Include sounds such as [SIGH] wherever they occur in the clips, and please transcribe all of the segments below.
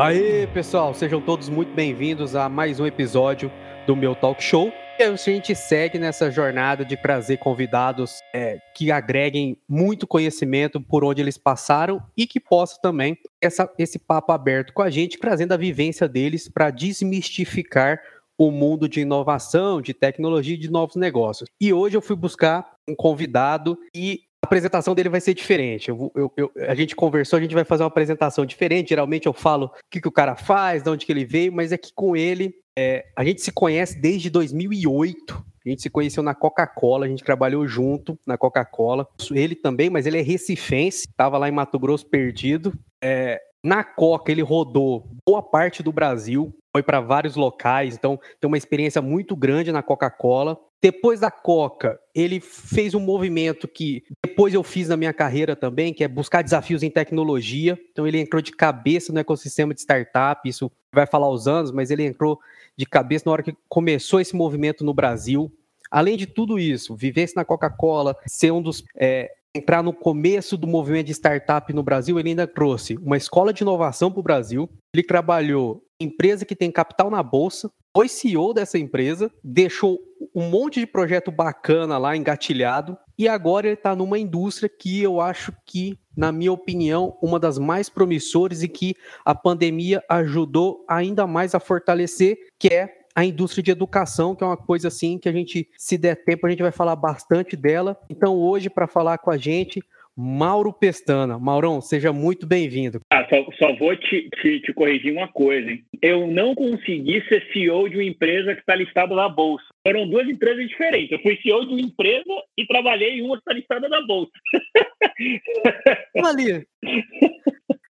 Aê, pessoal, sejam todos muito bem-vindos a mais um episódio do meu talk show. E a gente segue nessa jornada de trazer convidados é, que agreguem muito conhecimento por onde eles passaram e que possam também essa, esse papo aberto com a gente, trazendo a vivência deles para desmistificar o mundo de inovação, de tecnologia e de novos negócios. E hoje eu fui buscar um convidado e a apresentação dele vai ser diferente. Eu, eu, eu, a gente conversou, a gente vai fazer uma apresentação diferente. Geralmente eu falo o que, que o cara faz, de onde que ele veio, mas é que com ele é, a gente se conhece desde 2008. A gente se conheceu na Coca-Cola, a gente trabalhou junto na Coca-Cola. Ele também, mas ele é recifense, estava lá em Mato Grosso perdido. É, na Coca, ele rodou boa parte do Brasil, foi para vários locais, então tem uma experiência muito grande na Coca-Cola. Depois da Coca, ele fez um movimento que depois eu fiz na minha carreira também, que é buscar desafios em tecnologia. Então ele entrou de cabeça no ecossistema de startup, isso vai falar os anos, mas ele entrou de cabeça na hora que começou esse movimento no Brasil. Além de tudo isso, vivesse na Coca-Cola, ser um dos é, entrar no começo do movimento de startup no Brasil, ele ainda trouxe uma escola de inovação para o Brasil. Ele trabalhou em empresa que tem capital na bolsa, foi CEO dessa empresa, deixou um monte de projeto bacana lá engatilhado e agora ele está numa indústria que eu acho que, na minha opinião, uma das mais promissoras e que a pandemia ajudou ainda mais a fortalecer, que é a indústria de educação, que é uma coisa assim que a gente, se der tempo, a gente vai falar bastante dela. Então, hoje, para falar com a gente, Mauro Pestana. Maurão, seja muito bem-vindo. Ah, só, só, vou te, te, te, corrigir uma coisa. Hein? Eu não consegui ser CEO de uma empresa que está listada na Bolsa. Foram duas empresas diferentes. Eu fui CEO de uma empresa e trabalhei em uma que está listada na Bolsa. [LAUGHS] Ali.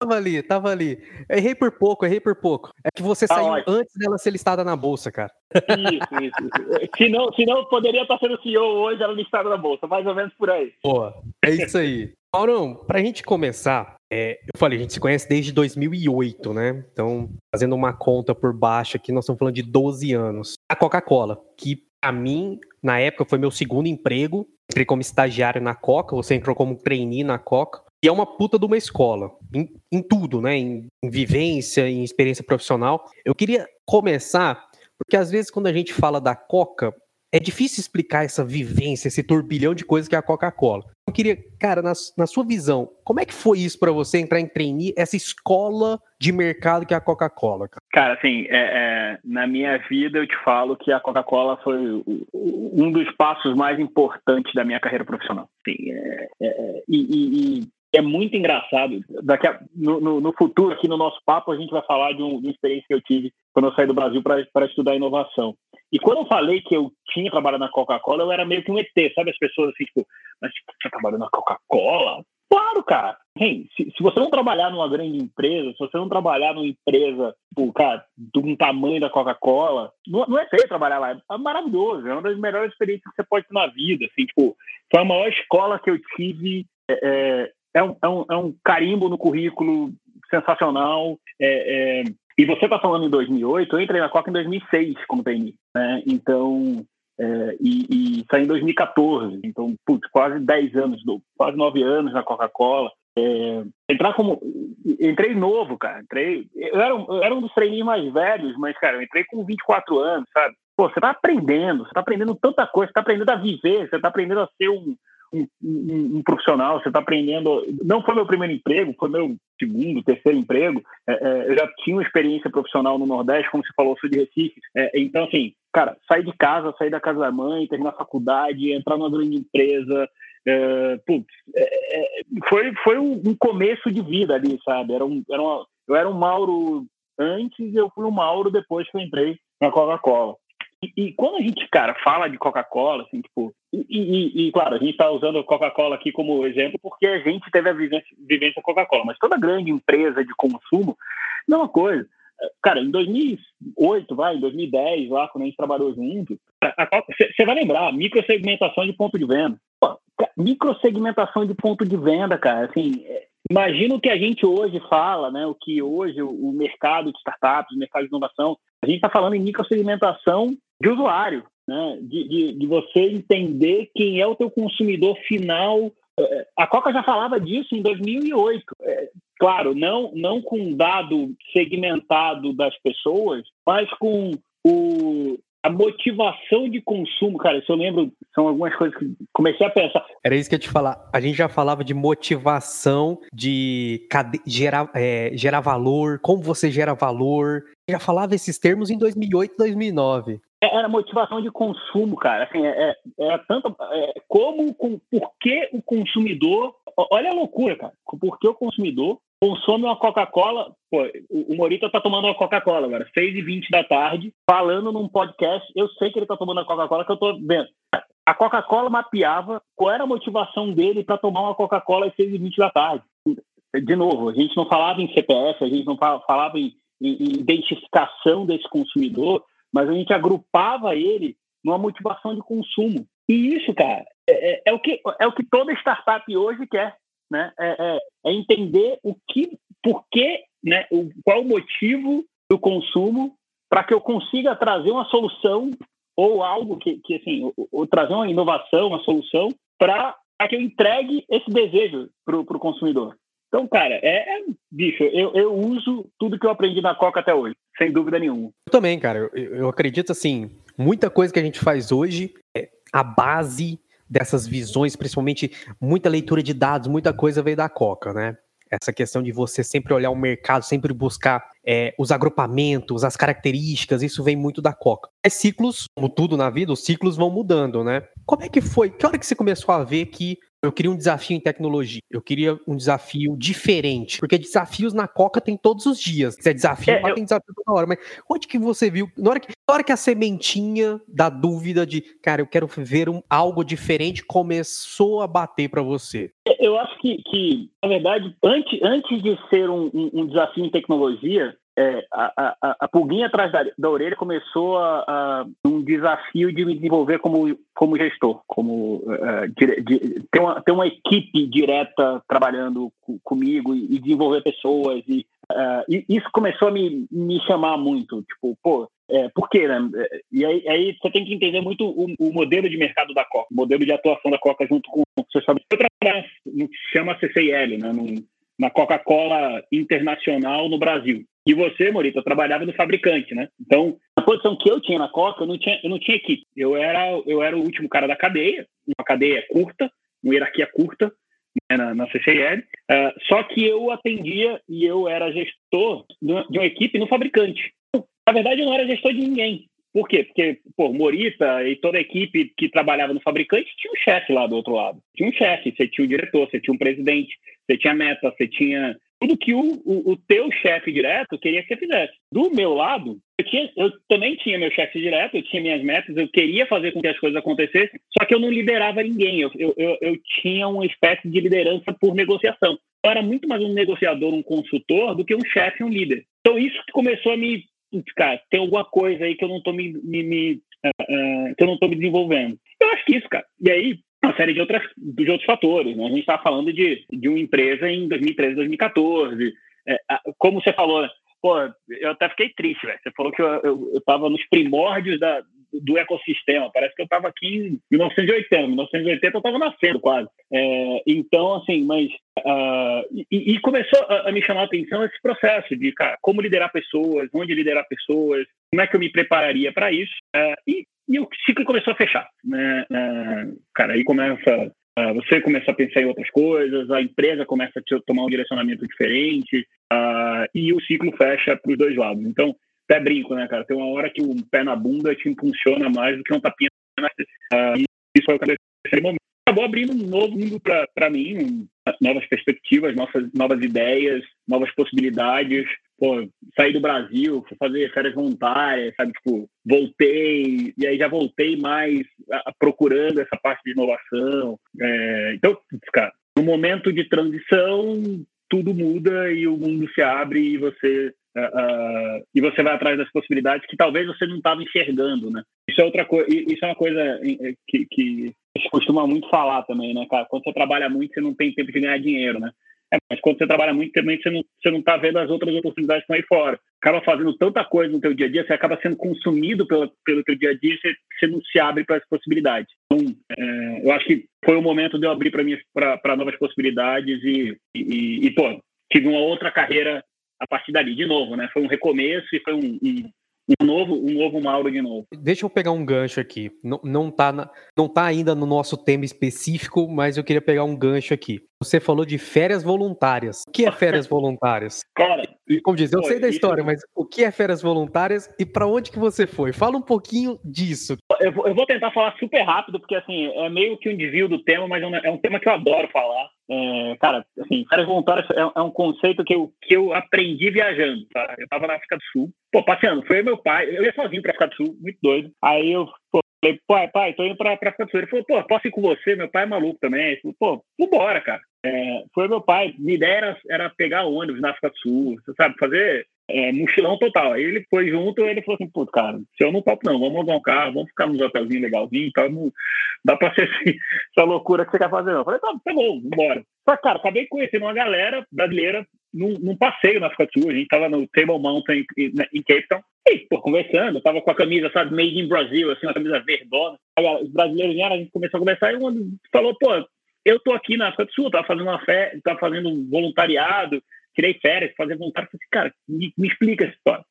Tava ali, tava ali. Errei por pouco, errei por pouco. É que você tá saiu ótimo. antes dela ser listada na bolsa, cara. Isso, isso. isso. Se não, se não poderia estar sendo CEO hoje, ela listada na bolsa, mais ou menos por aí. Boa, é isso aí. Maurão, pra gente começar, é, eu falei, a gente se conhece desde 2008, né? Então, fazendo uma conta por baixo aqui, nós estamos falando de 12 anos. A Coca-Cola, que pra mim, na época, foi meu segundo emprego. Entrei como estagiário na Coca, você entrou como trainee na Coca. E é uma puta de uma escola, em, em tudo, né? Em, em, vivência, em experiência profissional. Eu queria começar, porque às vezes quando a gente fala da Coca, é difícil explicar essa vivência, esse turbilhão de coisas que é a Coca-Cola. Eu queria, cara, na, na, sua visão, como é que foi isso para você entrar em trainee, essa escola de mercado que é a Coca-Cola? Cara? cara, assim, é, é, na minha vida eu te falo que a Coca-Cola foi um dos passos mais importantes da minha carreira profissional. Sim, é, é, é e, e é muito engraçado. Daqui a, no, no, no, futuro, aqui no nosso papo, a gente vai falar de, um, de uma experiência que eu tive quando eu saí do Brasil para estudar inovação. E quando eu falei que eu tinha trabalhado na Coca-Cola, eu era meio que um ET, sabe? As pessoas assim, tipo, mas você trabalhou na Coca-Cola? Claro, cara. Se, se, você não trabalhar numa grande empresa, se você não trabalhar numa empresa, tipo, cara, de um tamanho da Coca-Cola, não, não, é feio trabalhar lá. É maravilhoso. É uma das melhores experiências que você pode ter na vida. Assim, tipo, foi a maior escola que eu tive é, é um, é um, é um carimbo no currículo sensacional. É, é, e você está falando em 2008, eu entrei na Coca em 2006 como trainee, né? Então, é, e, e saí em 2014, então, putz, quase 10 anos, quase 9 anos na Coca-Cola. É, entrar como. Entrei novo, cara. Entrei. Eu era, eu era um dos trainees mais velhos, mas, cara, eu entrei com 24 anos, sabe? Pô, você tá aprendendo, você tá aprendendo tanta coisa, você tá aprendendo a viver, você tá aprendendo a ser um, um, um, um profissional, você está aprendendo. Não foi meu primeiro emprego, foi meu segundo, terceiro emprego. É, é, eu já tinha uma experiência profissional no Nordeste, como você falou, sou de Recife. É, então, assim, cara, sair de casa, sair da casa da mãe, terminar a faculdade, entrar numa grande empresa. É, putz, é, é, foi, foi um começo de vida ali, sabe? Era um, era uma, eu era um Mauro antes e eu fui um Mauro depois que eu entrei na Coca-Cola. E, quando a gente, cara, fala de Coca-Cola, assim, tipo, e, e, e, claro, a gente está usando Coca-Cola aqui como exemplo porque a gente teve a vivência, Coca-Cola, mas toda grande empresa de consumo, mesma coisa. Cara, em 2008, vai, em 2010, lá, quando a gente trabalhou junto, você vai lembrar, microsegmentação de ponto de venda. Pô, microsegmentação de ponto de venda, cara, assim, é, imagina o que a gente hoje fala, né, o que hoje o, mercado de startups, o mercado de inovação, a gente está falando em microsegmentação de usuário, né? De, de, de, você entender quem é o teu consumidor final. É, a Coca já falava disso em 2008. É, claro, não, não com dado segmentado das pessoas, mas com o, a motivação de consumo, cara, isso eu lembro, são algumas coisas que comecei a pensar. Era isso que eu ia te falar. A gente já falava de motivação, de gerar, é, gerar valor, como você gera valor. Já falava esses termos em 2008, 2009. É, era motivação de consumo, cara. Assim, é, é, é tanto é, como, com, por que o consumidor. Olha a loucura, cara. Por que o consumidor consome uma Coca-Cola. o Morita tá tomando uma Coca-Cola agora, 6 e 20 da tarde, falando num podcast. Eu sei que ele tá tomando a Coca-Cola, que eu tô vendo. A Coca-Cola mapeava qual era a motivação dele para tomar uma Coca-Cola às 6 e 20 da tarde. De novo, a gente não falava em CPF, a gente não falava em, em identificação desse consumidor, mas a gente agrupava ele numa motivação de consumo. E isso, cara, é, é, é o, que, é o que toda startup hoje quer né? É, é, é, entender o que, por que, né? O, qual o motivo do consumo para que eu consiga trazer uma solução ou algo que, que assim, ou, ou trazer uma inovação, uma solução para que eu entregue esse desejo para o consumidor. Então, cara, é, é bicho, eu, eu uso tudo que eu aprendi na Coca até hoje, sem dúvida nenhuma. Eu também, cara. Eu, eu acredito assim, muita coisa que a gente faz hoje, é a base dessas visões, principalmente muita leitura de dados, muita coisa veio da Coca, né? Essa questão de você sempre olhar o mercado, sempre buscar é, os agrupamentos, as características, isso vem muito da Coca. É ciclos, como tudo na vida, os ciclos vão mudando, né? Como é que foi? Que hora que você começou a ver que eu queria um desafio em tecnologia. Eu queria um desafio diferente. Porque desafios na Coca tem todos os dias. Se é desafio, é, eu... tem desafio toda hora. Mas onde que você viu? Na hora que, na hora que a sementinha da dúvida de, cara, eu quero ver um, algo diferente começou a bater para você? Eu acho que, que, na verdade, antes, antes de ser um, um, um desafio em tecnologia, é, a, a, a, pulguinha atrás da, da orelha começou a, a, um desafio de me desenvolver como, como gestor, como uh, de, de, ter, uma, ter uma equipe direta trabalhando comigo e, e, desenvolver pessoas e, uh, e, isso começou a me, me chamar muito, tipo, pô, é, por quê, né? E aí, aí, você tem que entender muito o, o, modelo de mercado da Coca, o modelo de atuação da Coca junto com você sabe, eu trabalho no que chama CCIL, né? No, na Coca-Cola Internacional no Brasil. E você, Morita, trabalhava no fabricante, né? Então, a posição que eu tinha na Coca, eu não tinha, eu não tinha equipe. Eu era, eu era o último cara da cadeia, uma cadeia curta, uma hierarquia curta né, na, na CCL. Uh, ah, só que eu atendia e eu era gestor de uma equipe no fabricante. Na verdade, eu não era gestor de ninguém. Por quê? Porque, pô, Morita e toda a equipe que trabalhava no fabricante tinha um chefe lá do outro lado. Tinha um chefe, você tinha um diretor, você tinha um presidente, você tinha meta, você tinha tudo que o, o, o teu chefe direto queria que você fizesse. Do meu lado, eu, tinha, eu também tinha meu chefe direto, eu tinha minhas metas, eu queria fazer com que as coisas acontecessem, só que eu não liderava ninguém, eu, eu, eu, eu tinha uma espécie de liderança por negociação. Eu era muito mais um negociador, um consultor, do que um chefe, um líder. Então isso que começou a me... Cara, tem alguma coisa aí que eu não estou me, me, me uh, uh, que eu não estou me desenvolvendo. Eu acho que isso, cara. E aí, uma série de, outras, de outros fatores. Né? A gente está falando de, de uma empresa em 2013, 2014. É, como você falou, pô, eu até fiquei triste. Você falou que eu estava nos primórdios da, do ecossistema. Parece que eu estava aqui em 1980. 1980 eu estava nascendo quase. É, então, assim, mas. Uh, e, e, começou a, a, me chamar a atenção esse processo de cara, como liderar pessoas, onde liderar pessoas, como é que eu me prepararia para isso. Uh, e e o ciclo começou a fechar. Né? É, cara, aí começa. Você começa a pensar em outras coisas, a empresa começa a tomar um direcionamento diferente, uh, e o ciclo fecha para os dois lados. Então, até brinco, né, cara? Tem uma hora que um pé na bunda te impulsiona mais do que um tapinha na uh, E isso foi o que momento. Acabou abrindo um novo mundo para mim, um, novas perspectivas, novas, novas ideias, novas possibilidades pô, saí do Brasil, fui fazer férias voluntárias, sabe? Tipo, voltei, e aí já voltei mais a, procurando essa parte de inovação. É, então, cara, no momento de transição, tudo muda e o mundo se abre e você uh, uh, e você vai atrás das possibilidades que talvez você não estava enxergando, né? Isso é outra coisa, isso é uma coisa que, que a gente costuma muito falar também, né, cara? Quando você trabalha muito, você não tem tempo de ganhar dinheiro, né? É, mas quando você trabalha muito também, você não, você não tá vendo as outras oportunidades que estão aí fora. Acaba fazendo tanta coisa no teu dia a dia, você acaba sendo consumido pelo, pelo teu dia a dia, você, você não se abre para as possibilidades. Então, é, eu acho que foi o momento de eu abrir para novas possibilidades e, e, e, pô, tive uma outra carreira a partir dali, de novo, né? Foi um recomeço e foi um, um um novo, um novo Mauro de novo. Deixa eu pegar um gancho aqui. Não, não, tá na, não tá ainda no nosso tema específico, mas eu queria pegar um gancho aqui. Você falou de férias voluntárias. O que é férias [LAUGHS] voluntárias? Cara, como diz, eu sei da história, mas o que é férias voluntárias e para onde que você foi? Fala um pouquinho disso. Eu vou, eu vou, tentar falar super rápido, porque assim, é meio que um desvio do tema, mas é um, é um tema que eu adoro falar. É, cara, assim, férias voluntárias é, é, um conceito que eu, que eu aprendi viajando, tá? Eu tava na África do Sul, pô, passeando, foi meu pai, eu ia sozinho pra África do Sul, muito doido. Aí eu, pô, falei, pai, pai, tô indo pra, pra África do Sul. Ele falou, pô, posso ir com você? Meu pai é maluco também. Ele falou, pô, vambora, cara. É, foi meu pai. Minha ideia era, era pegar ônibus na África do Sul, você sabe, fazer é, mochilão total. Aí ele foi junto ele falou assim, pô, cara, se eu não topo não, vamos alugar um carro, vamos ficar nos hotelzinhos legalzinho, tá, não dá pra ser assim, [LAUGHS] essa loucura que você quer fazer não. Eu falei, tá, tá bom, vambora. Só cara, acabei conhecendo uma galera brasileira num, num, passeio na África do Sul, a gente tava no Table Mountain em, em Cape Town, e, pô, conversando, tava com a camisa, sabe, made in Brasil, assim, uma camisa verdona. Os brasileiros vieram, a gente começou a conversar, e um falou, pô, eu tô aqui na África do Sul, tava fazendo uma fé, tava fazendo um voluntariado, tirei férias, fazer voluntário. Falei assim, cara, me, me, explica essa história.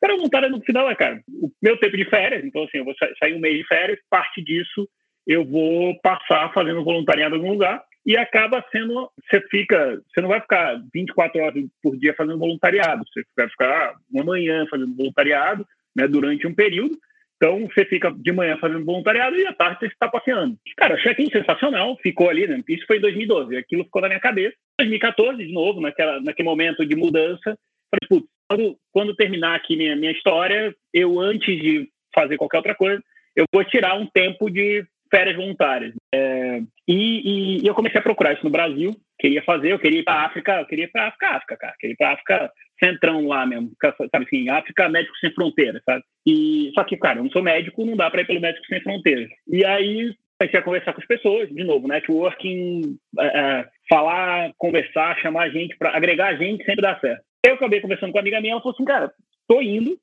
Cara, voluntário no final é, cara, o meu tempo de férias, então assim, eu vou sair um mês de férias, parte disso eu vou passar fazendo voluntariado em algum lugar e acaba sendo, você fica, você não vai ficar 24 horas por dia fazendo voluntariado, você vai ficar uma manhã fazendo voluntariado, né, durante um período, então, você fica de manhã fazendo voluntariado e à tarde você está passeando. Cara, aquilo sensacional, ficou ali, né? Isso foi em 2012, aquilo ficou na minha cabeça. 2014, de novo, naquela, naquele momento de mudança, falei, putz, quando, quando terminar aqui minha, minha história, eu, antes de fazer qualquer outra coisa, eu vou tirar um tempo de férias voluntárias. É, e, e, eu comecei a procurar isso no Brasil, queria fazer, eu queria ir para África, eu queria ir para África, África, cara, queria ir para África centrão lá mesmo, sabe assim, África Médicos Sem Fronteiras, sabe? E, só que, cara, eu não sou médico, não dá para ir pelo Médicos Sem Fronteiras. E aí comecei a conversar com as pessoas, de novo, networking, é, é, falar, conversar, chamar a gente, para agregar a gente sempre dá certo. Eu acabei conversando com uma amiga minha, ela falou assim, cara, tô indo,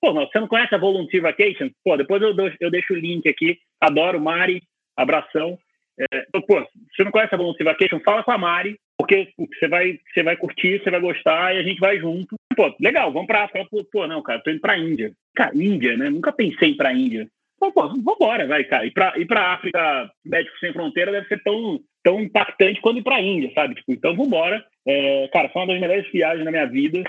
pô, você não conhece a Volunteer Vacation? Pô, depois eu, eu deixo o link aqui, adoro, Mari, abração. É, pô, você não conhece a Volunteer Vacation? Fala com a Mari, porque você vai, você vai curtir, você vai gostar e a gente vai junto. Pô, legal, vamos pra África. Pô, não, cara, tô indo pra Índia. Cara, Índia, né? Nunca pensei em ir pra Índia. Pô, pô, vambora, vai, cara. Ir pra, ir pra África, Médicos Sem Fronteira, deve ser tão, tão impactante quanto ir pra Índia, sabe? Tipo, então vambora. É, cara, foi uma das melhores viagens da minha vida.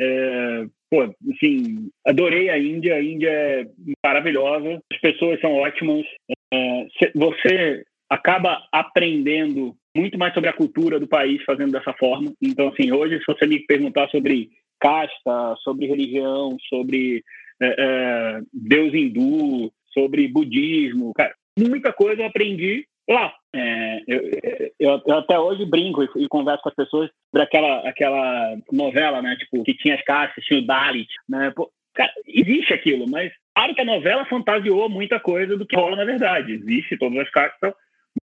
É, pô, assim, adorei a Índia. A Índia é maravilhosa. As pessoas são ótimas. É, você acaba aprendendo muito mais sobre a cultura do país fazendo dessa forma. Então, assim, hoje, se você me perguntar sobre casta, sobre religião, sobre é, é, Deus hindu, sobre budismo, cara, muita coisa eu aprendi lá. É, eu, eu, eu, até hoje brinco e, e, converso com as pessoas sobre aquela, novela, né? Tipo, que tinha as castas, tinha o Dalit, né? Pô, cara, existe aquilo, mas claro que a novela fantasiou muita coisa do que rola na verdade. Existe todas as castas,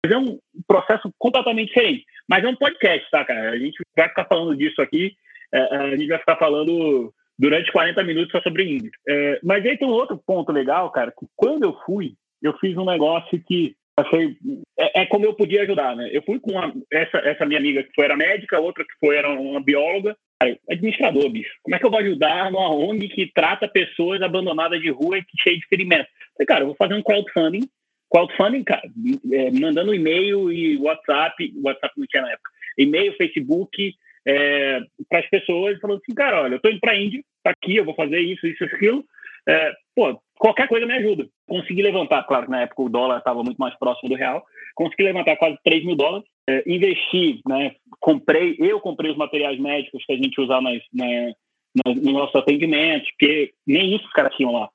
mas é um processo completamente diferente. Mas é um podcast, tá, cara? A gente vai ficar falando disso aqui, é, a gente vai ficar falando durante 40 minutos só sobre índio. É, mas aí tem um outro ponto legal, cara, que quando eu fui, eu fiz um negócio que é, é, como eu podia ajudar, né? Eu fui com uma, essa, essa minha amiga que foi era médica, outra que foi era uma bióloga, administrador, bicho. Como é que eu vou ajudar numa ONG que trata pessoas abandonadas de rua e cheias de ferimentos? Falei, cara, eu vou fazer um crowdfunding crowdfunding, cara, é, mandando e-mail e WhatsApp, WhatsApp não tinha na época, e-mail, Facebook, é, para as pessoas, falando assim, cara, olha, eu tô indo para a Índia, tá aqui, eu vou fazer isso, isso, aquilo, é, pô, qualquer coisa me ajuda. Consegui levantar, claro que na época o dólar estava muito mais próximo do real, consegui levantar quase 3 mil dólares, é, investi, né, comprei, eu comprei os materiais médicos que a gente usa nas, né, no nosso atendimento, porque nem isso os caras tinham lá.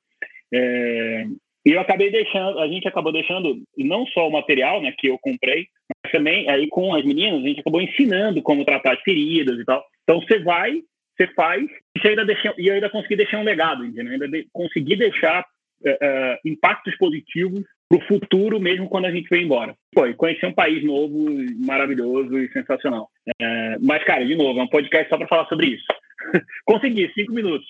É, e eu acabei deixando, a gente acabou deixando não só o material, né, que eu comprei, mas também aí com as meninas a gente acabou ensinando como tratar as feridas e tal. Então você vai, você faz e ainda deixa, e eu ainda consegui deixar um legado, entendeu? Ainda de, consegui deixar uh, uh, impactos positivos para o futuro, mesmo quando a gente veio embora. Foi conhecer um país novo, maravilhoso e sensacional. Uh, mas, cara, de novo, é um podcast só para falar sobre isso. [LAUGHS] consegui, cinco minutos.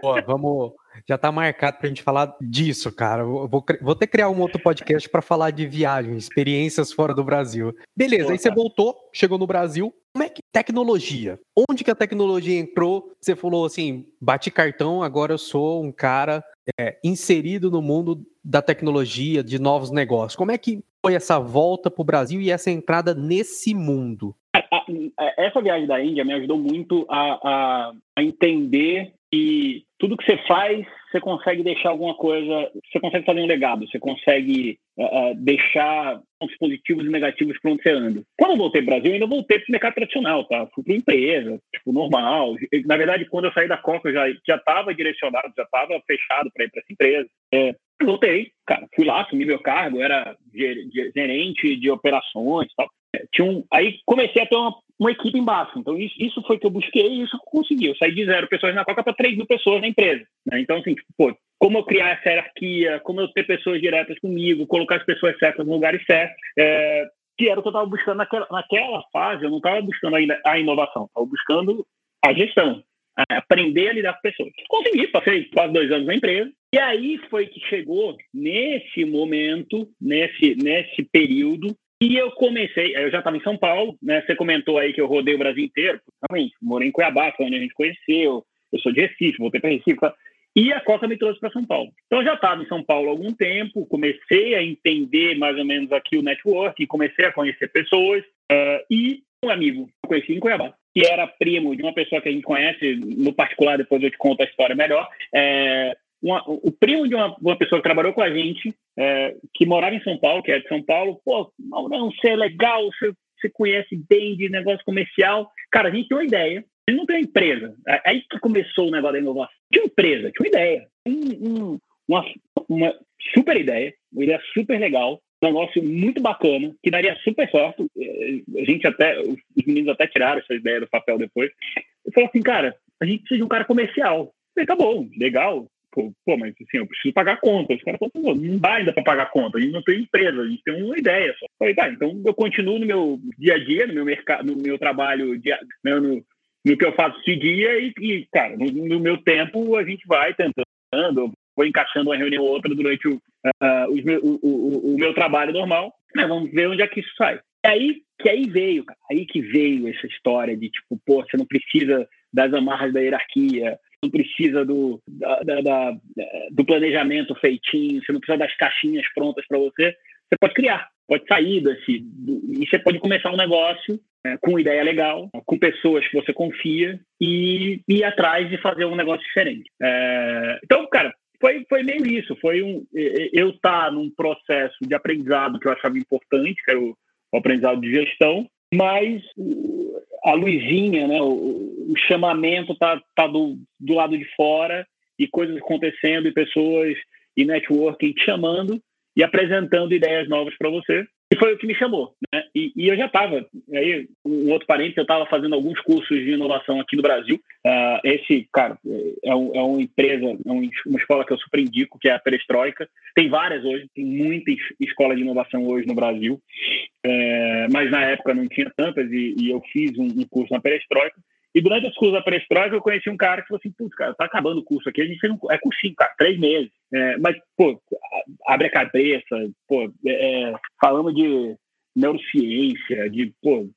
Pô, vamos, já tá marcado pra gente falar disso, cara. Vou, vou ter que criar um outro podcast para falar de viagens, experiências fora do Brasil. Beleza, Pô, aí você voltou, chegou no Brasil. Como é que tecnologia? Onde que a tecnologia entrou? Você falou assim, bate cartão, agora eu sou um cara é, inserido no mundo da tecnologia, de novos negócios. Como é que foi essa volta para o Brasil e essa entrada nesse mundo? Essa viagem da Índia me ajudou muito a, a, a entender que tudo que você faz, você consegue deixar alguma coisa, você consegue fazer um legado, você consegue uh, deixar pontos positivos e negativos para onde você anda. Quando eu voltei para o Brasil, eu ainda voltei para o mercado tradicional, tá? Fui para empresa, tipo, normal. Na verdade, quando eu saí da Coca, eu já estava direcionado, já estava fechado para ir para essa empresa. É, voltei, cara, fui lá, assumi meu cargo, era gerente de operações tal. É, tinha um, aí comecei a ter uma, uma equipe embaixo. Então, isso, isso foi que eu busquei e isso que eu consegui. Eu saí de zero pessoas na Coca para três mil pessoas na empresa. Né? Então, assim, tipo, pô, como eu criar essa hierarquia, como eu ter pessoas diretas comigo, colocar as pessoas certas no lugar certo, é, que era o que eu estava buscando naquela, naquela fase. Eu não estava buscando ainda a inovação, estava buscando a gestão, a aprender a lidar com pessoas. Consegui, passei quase dois anos na empresa. E aí foi que chegou nesse momento, nesse, nesse período, e eu comecei, eu já estava em São Paulo, né? Você comentou aí que eu rodei o Brasil inteiro. Realmente, morei em Cuiabá, foi onde a gente conheceu. Eu sou de Recife, voltei para Recife. E a Coca me trouxe para São Paulo. Então, eu já estava em São Paulo há algum tempo, comecei a entender mais ou menos aqui o network, comecei a conhecer pessoas. Uh, e um amigo que eu conheci em Cuiabá, que era primo de uma pessoa que a gente conhece, no particular, depois eu te conto a história melhor, é, uma, o primo de uma, uma, pessoa que trabalhou com a gente, é, que morava em São Paulo, que é de São Paulo, pô, Maurão, você é legal, você, você conhece bem de negócio comercial. Cara, a gente tem uma ideia, ele não tem uma empresa. É, aí que começou o negócio da inovação. Tinha uma empresa, tinha uma ideia. Um, um, uma, uma super ideia, uma ideia super legal, um negócio muito bacana, que daria super certo. É, a gente até, os meninos até tiraram essa ideia do papel depois. Eu falei assim, cara, a gente precisa de um cara comercial. falei, tá bom, legal, pô, mas assim, eu preciso pagar conta. Os caras falaram, não dá ainda para pagar conta, a gente não tem empresa, a gente tem uma ideia só. Eu falei, tá, então eu continuo no meu dia a dia, no meu mercado, no meu trabalho, dia, né, no, no que eu faço de dia e, e cara, no, no, meu tempo a gente vai tentando, vou encaixando uma reunião ou outra durante o, uh, o, o, o, meu trabalho normal, mas vamos ver onde é que isso sai. É aí que aí veio, cara, aí que veio essa história de tipo, pô, você não precisa das amarras da hierarquia, não precisa do, da, da, do planejamento feitinho, você não precisa das caixinhas prontas para você. Você pode criar, pode sair desse. Do, e você pode começar um negócio é, com ideia legal, com pessoas que você confia e, ir atrás de fazer um negócio diferente. É, então, cara, foi, foi meio isso. Foi um, eu estar tá num processo de aprendizado que eu achava importante, que era o, o aprendizado de gestão, mas a luzinha, né, o, o chamamento tá, tá do, do lado de fora e coisas acontecendo e pessoas e networking te chamando e apresentando ideias novas para você. E foi o que me chamou, né? E, e eu já estava, aí um outro parente, eu estava fazendo alguns cursos de inovação aqui no Brasil. Uh, esse, cara, é, um, é, uma empresa, é uma escola que eu super indico, que é a Perestroika. Tem várias hoje, tem muitas escolas de inovação hoje no Brasil, é, mas na época não tinha tantas e, e eu fiz um, um curso na Perestroika. E durante esse curso da perestroika, eu conheci um cara que falou assim: putz, cara, tá acabando o curso aqui, a gente um, é cursinho, cara, três meses. É, mas, pô, abre a cabeça, pô, é, é falamos de neurociência, de, pô,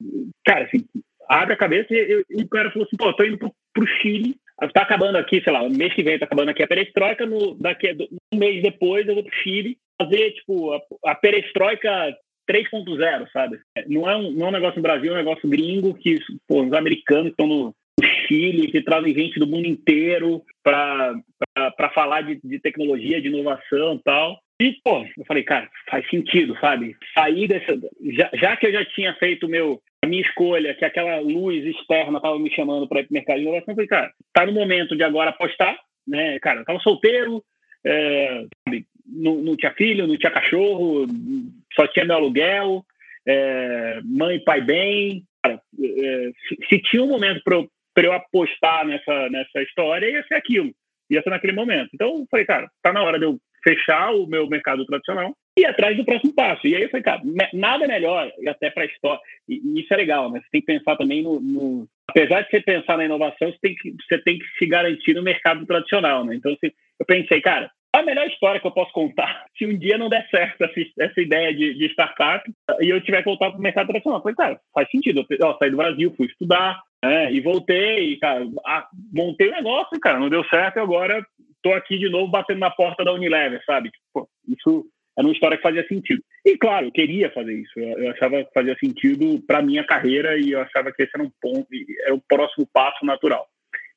cara, assim, abre a cabeça e, e, e o cara falou assim: pô, tô indo pro, pro Chile, tá acabando aqui, sei lá, mês que vem tá acabando aqui a perestroika, no, daqui um mês depois eu vou pro Chile fazer, tipo, a, a perestroika 3.0, sabe? Não é, um, não é um negócio no Brasil, é um negócio gringo que pô, os americanos estão no Chile, que trazem gente do mundo inteiro para falar de, de tecnologia, de inovação e tal. E, pô, eu falei, cara, faz sentido, sabe? Sair dessa. Já, já que eu já tinha feito meu, a minha escolha, que aquela luz externa estava me chamando para ir para o mercado de inovação, eu falei, cara, tá no momento de agora apostar, né? Cara, eu tava solteiro, é, sabe? não, não tinha filho, não tinha cachorro, só tinha meu aluguel, é, mãe e pai bem. Cara, é, se, se, tinha um momento para eu, eu apostar nessa, nessa história, ia ser aquilo. Ia ser naquele momento. Então, eu falei, cara, tá na hora de eu fechar o meu mercado tradicional e ir atrás do próximo passo. E aí eu falei, cara, nada melhor, e até para a história, e, isso é legal, mas você tem que pensar também no, no, apesar de você pensar na inovação, você tem que, você tem que se garantir no mercado tradicional, né? Então, assim, eu pensei, cara, a melhor história que eu posso contar se um dia não der certo essa, essa ideia de, de, startup e eu tiver que voltar para o mercado tradicional. Falei, cara, faz sentido. Eu saí do Brasil, fui estudar né, e voltei, cara, a, montei o um negócio, cara, não deu certo e agora estou aqui de novo batendo na porta da Unilever, sabe? Isso era uma história que fazia sentido. E claro, eu queria fazer isso. Eu, eu achava que fazia sentido para minha carreira e eu achava que esse era um ponto, era o próximo passo natural.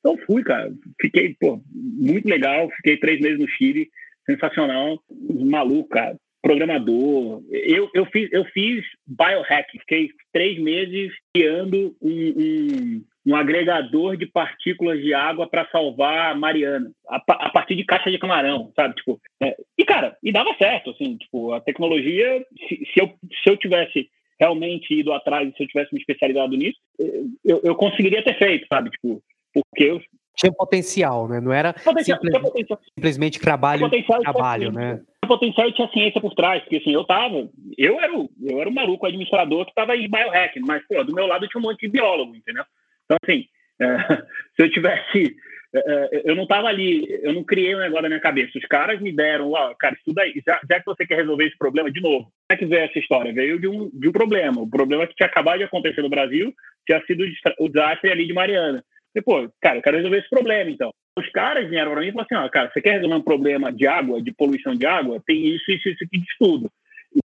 Então fui, cara. Fiquei, pô, muito legal. Fiquei três meses no Chile, sensacional. Maluco, cara. Programador. Eu, eu, fiz, eu fiz biohack. Fiquei três meses criando um, um, um agregador de partículas de água para salvar a Mariana, a, a, partir de caixa de camarão, sabe? Tipo, é, e, cara, e dava certo, assim, tipo, a tecnologia, se, se, eu, se eu tivesse realmente ido atrás, se eu tivesse me especializado nisso, eu, eu conseguiria ter feito, sabe? Tipo, porque eu, tinha potencial, né? Não era potencial, simples, potencial. simplesmente trabalho, trabalho, né? potencial e tinha ciência por trás, porque assim, eu tava, eu era o, eu era o maluco administrador que tava em biohacking, mas pô, do meu lado tinha um monte de biólogo, entendeu? Então assim, é, [LAUGHS] se eu tivesse é, eu não estava ali, eu não criei um negócio na minha cabeça. Os caras me deram, ó, cara, estuda aí. Já, já, que você quer resolver esse problema, de novo, como é que veio essa história? Veio de um, de um problema. O problema que tinha acabado de acontecer no Brasil tinha sido o desastre ali de Mariana. Pô, cara, eu quero resolver esse problema, então. Os caras vieram para mim e falaram assim, ó, cara, você quer resolver um problema de água, de poluição de água? Tem isso, isso, isso aqui de estudo.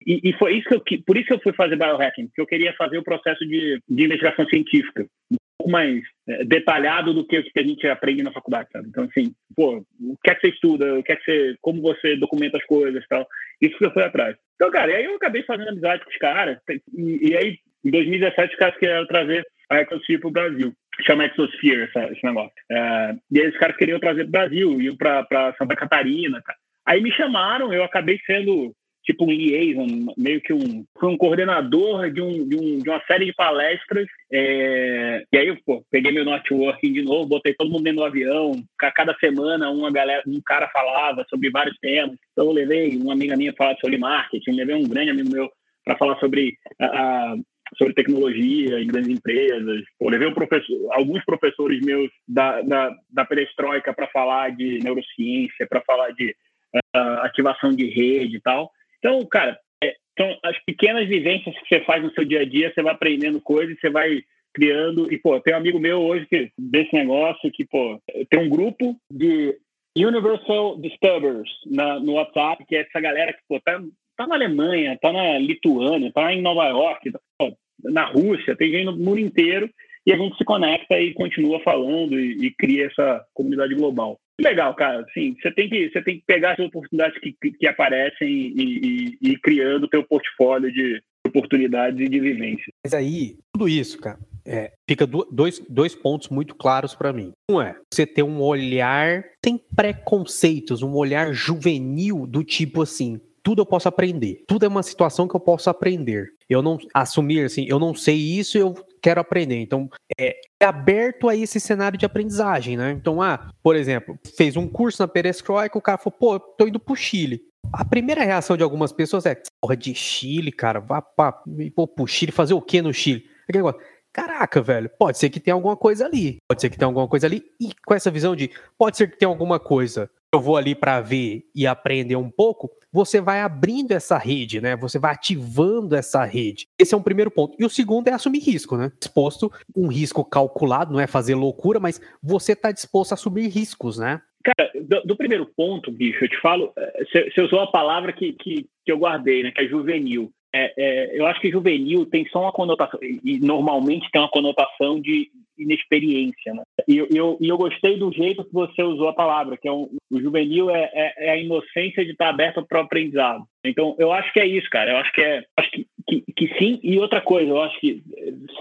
E, e, foi isso que eu, por isso que eu fui fazer biohacking, porque eu queria fazer o processo de, de investigação científica um pouco mais é, detalhado do que o que a gente aprende na faculdade, sabe? Então, assim, pô, o que é que você estuda, o que é que você, como você documenta as coisas tal. Isso que eu fui atrás. Então, cara, aí eu acabei fazendo amizade com os caras, e, e aí, em 2017, os caras queriam trazer a Ecosphere para o Brasil chama Exosphere essa, esse negócio. É, e aí os caras queriam trazer para o Brasil, iam para Santa Catarina. Tá? Aí me chamaram, eu acabei sendo tipo um liaison, meio que um foi um coordenador de, um, de, um, de uma série de palestras. É, e aí, pô, peguei meu networking de novo, botei todo mundo dentro do avião. Cada semana uma galera, um cara falava sobre vários temas. Então eu levei uma amiga minha falar sobre marketing, levei um grande amigo meu para falar sobre a, a sobre tecnologia em grandes empresas. Pô, levei professor, alguns professores meus da, da, da perestroika para falar de neurociência, para falar de uh, ativação de rede e tal. Então, cara, é, são as pequenas vivências que você faz no seu dia a dia, você vai aprendendo coisas, você vai criando. E, pô, tem um amigo meu hoje que, desse negócio que, pô, tem um grupo de Universal Disturbers na, no WhatsApp, que é essa galera que, pô, tá, tá na Alemanha, tá na Lituânia, tá em Nova York, tá, pô, na Rússia, tem gente no mundo inteiro e a gente se conecta e continua falando e, e cria essa comunidade global. Legal, cara. Sim, você tem que você tem que pegar as oportunidades que, que, aparecem e, e, e criando o teu portfólio de oportunidades e de vivência. Mas aí, tudo isso, cara, é, fica dois, dois pontos muito claros para mim. Um é você ter um olhar, tem preconceitos, um olhar juvenil do tipo assim, tudo eu posso aprender. Tudo é uma situação que eu posso aprender. Eu não assumir assim, eu não sei isso, eu quero aprender. Então, é, é aberto a esse cenário de aprendizagem, né? Então, ah, por exemplo, fez um curso na Perestroika, o cara falou, pô, tô indo pro Chile. A primeira reação de algumas pessoas é, porra, de Chile, cara, vá pra, pô, pro Chile, fazer o quê no Chile? Aquele negócio, caraca, velho, pode ser que tenha alguma coisa ali. Pode ser que tenha alguma coisa ali. E com essa visão de, pode ser que tenha alguma coisa eu vou ali para ver e aprender um pouco, você vai abrindo essa rede, né? Você vai ativando essa rede. Esse é um primeiro ponto. E o segundo é assumir risco, né? Disposto, um risco calculado, não é fazer loucura, mas você está disposto a assumir riscos, né? Cara, do, do, primeiro ponto, bicho, eu te falo, você eh, usou a palavra que, que, que eu guardei, né? Que é juvenil. É, é, eu acho que juvenil tem só uma conotação, e normalmente tem uma conotação de inexperiência. Né? E eu, eu, eu gostei do jeito que você usou a palavra, que é um, o juvenil é, é, é, a inocência de estar aberto para o aprendizado. Então, eu acho que é isso, cara. Eu acho que é. Acho que, que, que sim. E outra coisa, eu acho que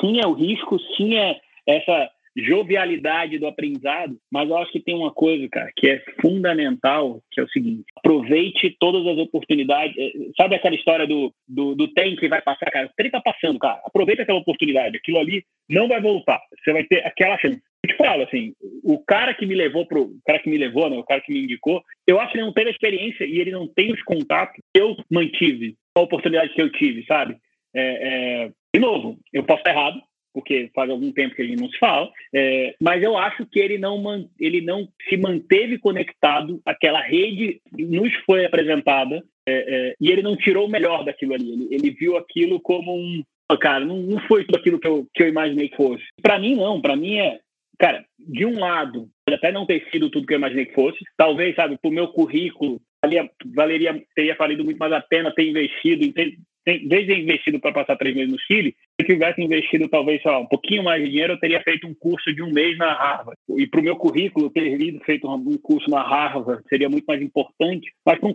sim é o risco, sim é essa jovialidade do aprendizado, mas eu acho que tem uma coisa, cara, que é fundamental, que é o seguinte: aproveite todas as oportunidades. Eh, sabe aquela história do, do, do trem que vai passar, cara? O trem tá passando, cara. Aproveita aquela oportunidade. Aquilo ali não vai voltar. Você vai ter aquela chance. Eu te falo, assim, o cara que me levou pro. O cara que me levou, né? O cara que me indicou, eu acho que ele não teve a experiência e ele não tem os contatos que eu mantive, a oportunidade que eu tive, sabe? É, é, de novo, eu posso estar errado, porque faz algum tempo que a gente não se fala, é, mas eu acho que ele não, ele não se manteve conectado àquela rede nos foi apresentada é, é, e ele não tirou o melhor daquilo ali. Ele, ele viu aquilo como um. Cara, não, não foi tudo aquilo que eu, que eu imaginei que fosse. Para mim, não. Para mim é. Cara, de um lado, até não ter sido tudo que eu imaginei que fosse. Talvez, sabe, pro meu currículo, valeria, teria valido muito mais a pena ter investido em ter, em vez de investido para passar três meses no Chile, se tivesse investido talvez lá, um pouquinho mais de dinheiro, eu teria feito um curso de um mês na Harvard. E para o meu currículo, ter feito um curso na Harvard seria muito mais importante, mas para um,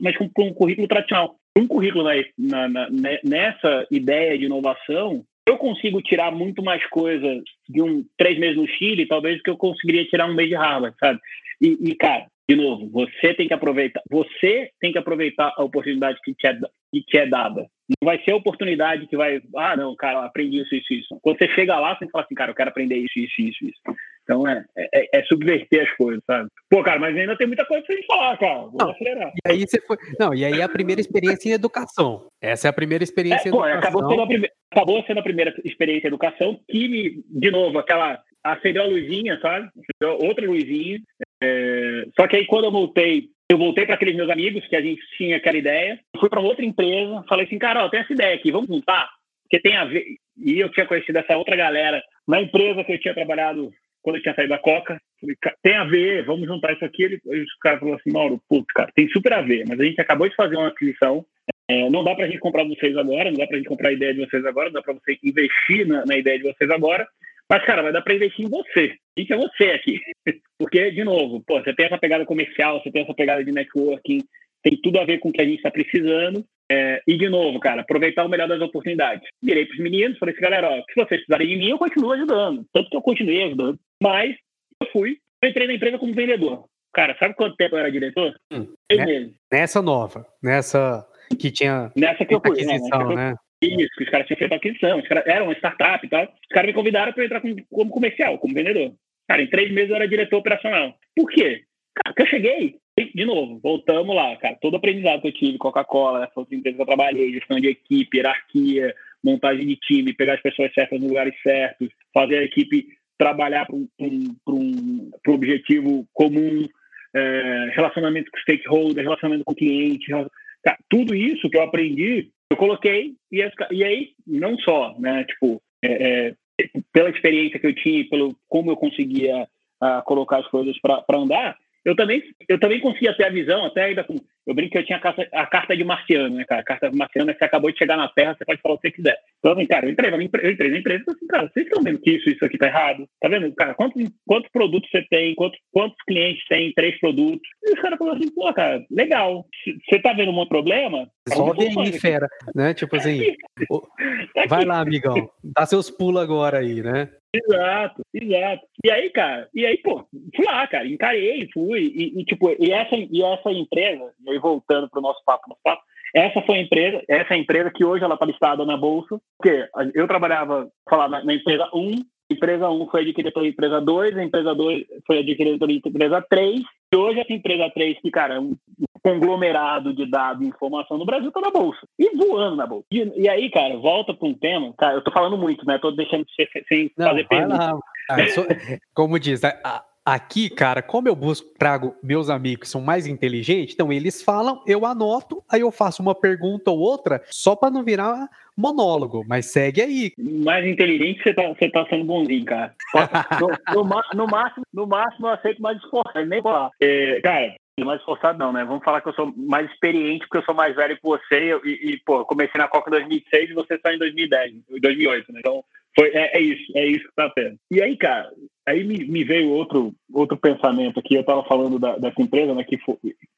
mas para um currículo tradicional. Um currículo na, na, nessa ideia de inovação, eu consigo tirar muito mais coisas de um três meses no Chile, talvez, do que eu conseguiria tirar um mês de Harvard, sabe? E, e, cara, de novo, você tem que aproveitar, você tem que aproveitar a oportunidade que te é, que te é dada. Não vai ser a oportunidade que vai, ah, não, cara, aprendi isso, isso, isso. Quando você chega lá, você falar assim, cara, eu quero aprender isso, isso, isso, isso. Então é, é, é subverter as coisas, sabe? Pô, cara, mas ainda tem muita coisa pra gente falar, cara. Vou não, acelerar. E aí você foi. Não, e aí a primeira experiência em educação. Essa é a primeira experiência é, em pô, educação. Acabou sendo, a prime... acabou sendo a primeira experiência em educação que me, de novo, aquela acendeu a luzinha, sabe? Outra luzinha. É... Só que aí quando eu voltei, eu voltei para aqueles meus amigos que a gente tinha aquela ideia, fui para outra empresa, falei assim, cara, ó, tem essa ideia aqui, vamos juntar? Porque tem a ver. E eu tinha conhecido essa outra galera na empresa que eu tinha trabalhado quando eu tinha saído da Coca. Falei, tem a ver, vamos juntar isso aqui. Ele, os caras falaram assim, Mauro, putz, cara, tem super a ver, mas a gente acabou de fazer uma aquisição. É, não dá para a gente comprar vocês agora, não dá para a gente comprar a ideia de vocês agora, não dá para você investir na, na ideia de vocês agora. Mas, cara, vai dar para investir em você. Isso é você aqui. [LAUGHS] Porque, de novo, pô, você tem essa pegada comercial, você tem essa pegada de networking, tem tudo a ver com o que a gente está precisando. É, e, de novo, cara, aproveitar o melhor das oportunidades. Virei para os meninos, falei assim, galera, ó, se vocês precisarem de mim, eu continuo ajudando. Tanto que eu continuei ajudando. Mas eu fui, eu entrei na empresa como vendedor. Cara, sabe quanto tempo eu era diretor? Hum, né? Nessa nova, nessa que tinha nessa que eu fui, aquisição, né? Isso, que os caras tinham feito aquisição, os caras eram uma startup e tal. Os caras me convidaram para entrar como, como comercial, como vendedor. Cara, em três meses eu era diretor operacional. Por quê? Cara, porque eu cheguei, de novo, voltamos lá, cara, todo aprendizado que eu tive, Coca-Cola, essa outra empresa que eu trabalhei, gestão de equipe, hierarquia, montagem de time, pegar as pessoas certas nos lugares certos, fazer a equipe trabalhar para um, um, um, objetivo comum, é, relacionamento com stakeholder, relacionamento com cliente, cara, tudo isso que eu aprendi eu coloquei e, e aí não só, né? Tipo, é, é, pela experiência que eu tinha, pelo como eu conseguia uh, colocar as coisas para andar, eu também, eu também conseguia ter a visão, até ainda com. Eu brinco que eu tinha a carta, a carta de marciano, né, cara? A carta de marciano é que você acabou de chegar na Terra, você pode falar o que você quiser. Então, assim, cara, eu entrei, eu entrei na empresa e falei assim, cara, vocês estão vendo que isso, isso aqui tá errado? Tá vendo? Cara, quantos, quantos produtos você tem? Quantos, quantos clientes tem? Três produtos? E os caras falaram assim, pô, cara, legal. Você tá vendo um problema? Resolve aí, fera. Né? Tipo assim, [LAUGHS] vai lá, amigão. Dá seus pulos agora aí, né? Exato, exato. E aí, cara, e aí, pô, fui lá, cara, encarei, fui, e, e tipo, e essa, e essa empresa, e voltando pro nosso papo, nosso papo, essa foi a empresa, essa é a empresa que hoje ela está listada na bolsa, porque eu trabalhava, falar na, na empresa 1, empresa 1 foi adquirida pela empresa 2, a empresa 2 foi adquirida pela empresa 3, e hoje essa empresa 3, que, cara, é um conglomerado de dados e informação no Brasil, está na Bolsa. E voando na Bolsa. E, e aí, cara, volta para um tema, cara, eu tô falando muito, né? Tô deixando de ser, sem Não, fazer pergunta. Ah, sou, como diz, a, Aqui, cara, como eu busco, trago meus amigos que são mais inteligentes, então eles falam, eu anoto, aí eu faço uma pergunta ou outra, só para não virar monólogo, mas segue aí. Mais inteligente você tá, você tá sendo bonzinho, cara. No, no, no máximo, no máximo eu aceito mais esforçado, nem falar. É, cara, mais esforçado não, né? Vamos falar que eu sou mais experiente porque eu sou mais velho que você e, e pô, comecei na Coca em 2006 e você saiu em 2010, 2008, né? Então, foi, é, é, isso, é isso que tá tendo. E aí, cara, aí me, me, veio outro, outro pensamento aqui. Eu estava falando da, dessa empresa, né? Que foi,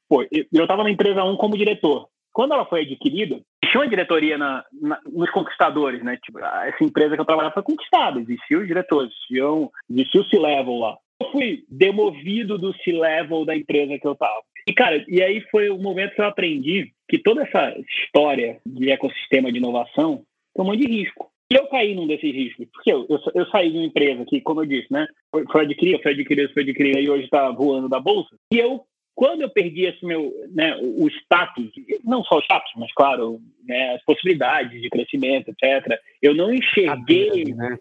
pô, eu estava na empresa 1 como diretor. Quando ela foi adquirida, tinha uma diretoria na, na, nos conquistadores, né? Tipo, essa empresa que eu trabalhava foi conquistada, existiam os diretores, existiam, existia o C-Level lá. Eu fui demovido do C-Level da empresa que eu estava. E, cara, e aí foi o momento que eu aprendi que toda essa história de ecossistema de inovação tem um monte de risco. E eu caí num desses riscos, porque eu, eu, eu, saí de uma empresa que, como eu disse, né, foi, foi adquirida, foi adquirida, foi adquirida e hoje está voando da bolsa. E eu quando eu perdi esse meu, né, o status, não só o status, mas claro, né, as possibilidades de crescimento, etc. Eu não enxerguei. Né?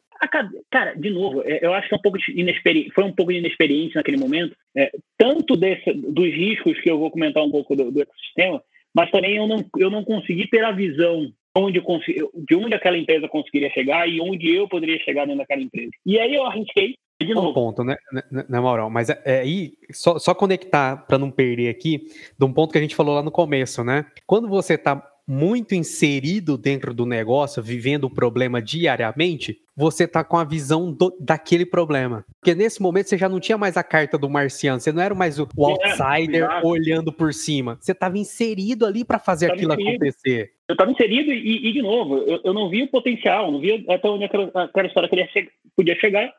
Cara, de novo, é, eu acho que é um pouco inexperi... foi um pouco de inexperiência naquele momento, é, tanto desse, dos riscos que eu vou comentar um pouco do, do ecossistema, mas também eu não, eu não consegui ter a visão onde de onde aquela empresa conseguiria chegar e onde eu poderia chegar dentro daquela empresa. E aí eu arrisquei de novo. Um ponto, né, né, Maurão? Mas é, é aí, só, só conectar para não perder aqui, de um ponto que a gente falou lá no começo, né? Quando você está muito inserido dentro do negócio, vivendo o problema diariamente, você tá com a visão do, daquele problema. Porque nesse momento você já não tinha mais a carta do marciano, você não era mais o, o é, outsider é, olhando por cima. Você estava inserido ali para fazer aquilo inserido. acontecer. Eu estava inserido e, e, de novo, eu, eu, não vi o potencial, não vi até onde aquela, aquela história che podia chegar.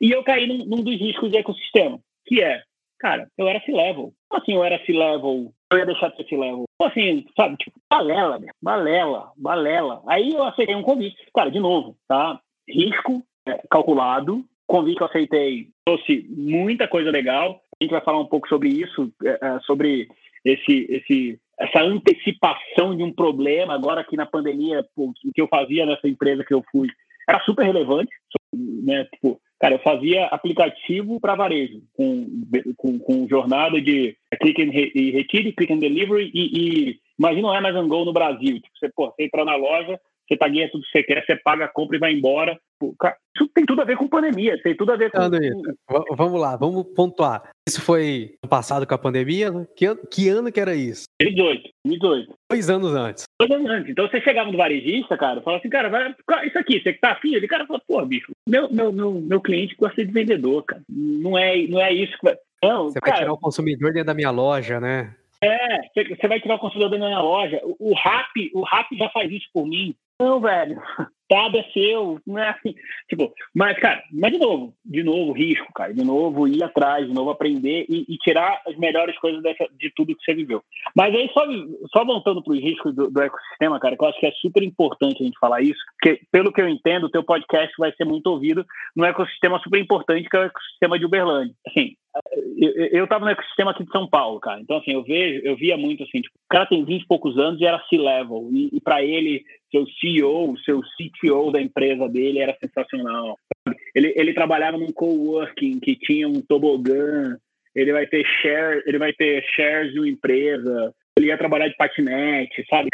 E eu caí num, num dos riscos do ecossistema, que é, cara, eu era C-level. Como assim eu era C-level eu ia deixar de ser level. Assim, sabe, tipo, balela, balela, balela. Aí eu aceitei um convite. Cara, de novo, tá? Risco é, calculado. Convite que eu aceitei trouxe muita coisa legal. A gente vai falar um pouco sobre isso, é, é sobre esse, esse, essa antecipação de um problema. Agora aqui na pandemia, o que eu fazia nessa empresa que eu fui era super relevante, né? Tipo, Cara, eu fazia aplicativo para varejo, com, com, com, jornada de click and re, e retire, click and delivery e, e imagina o Amazon Go no Brasil. Tipo, você, pô, você entra na loja, você taguinha tudo que você quer, você paga a compra e vai embora. Isso tem tudo a ver com pandemia, tem tudo a ver com. André, vamos lá, vamos pontuar. Isso foi passado com a pandemia? Que, que ano que era isso? 2018. 2018. Dois anos antes. Dois anos antes. Então você chegava no varejista, cara, falava assim, cara, vai, isso aqui, você que tá afim? Ele, cara, fala, pô, bicho, meu, meu, meu, meu cliente gosta de vendedor, cara. Não é, não é isso que vai. Não, você cara, vai tirar o consumidor dentro da minha loja, né? É, você vai tirar o consumidor dentro da minha loja. O, o Rap, o Rap já faz isso por mim. Não, velho. Dado é seu, não é assim. Tipo, mas, cara, mas de novo, de novo, risco, cara. De novo, ir atrás, de novo, aprender e, e tirar as melhores coisas dessa, de tudo que você viveu. Mas aí, só, só voltando para os riscos do, do, ecossistema, cara, que eu acho que é super importante a gente falar isso, porque, pelo que eu entendo, o teu podcast vai ser muito ouvido num ecossistema super importante, que é o ecossistema de Uberlândia. Assim, eu estava no ecossistema aqui de São Paulo, cara. Então, assim, eu vejo, eu via muito assim, tipo, o cara tem 20 e poucos anos e era C-level. E, e para ele, seu CEO, seu CTO da empresa dele era sensacional. Ele, ele trabalhava num coworking que tinha um tobogã, ele vai ter share, ele vai ter shares de uma empresa, ele ia trabalhar de patinete, sabe?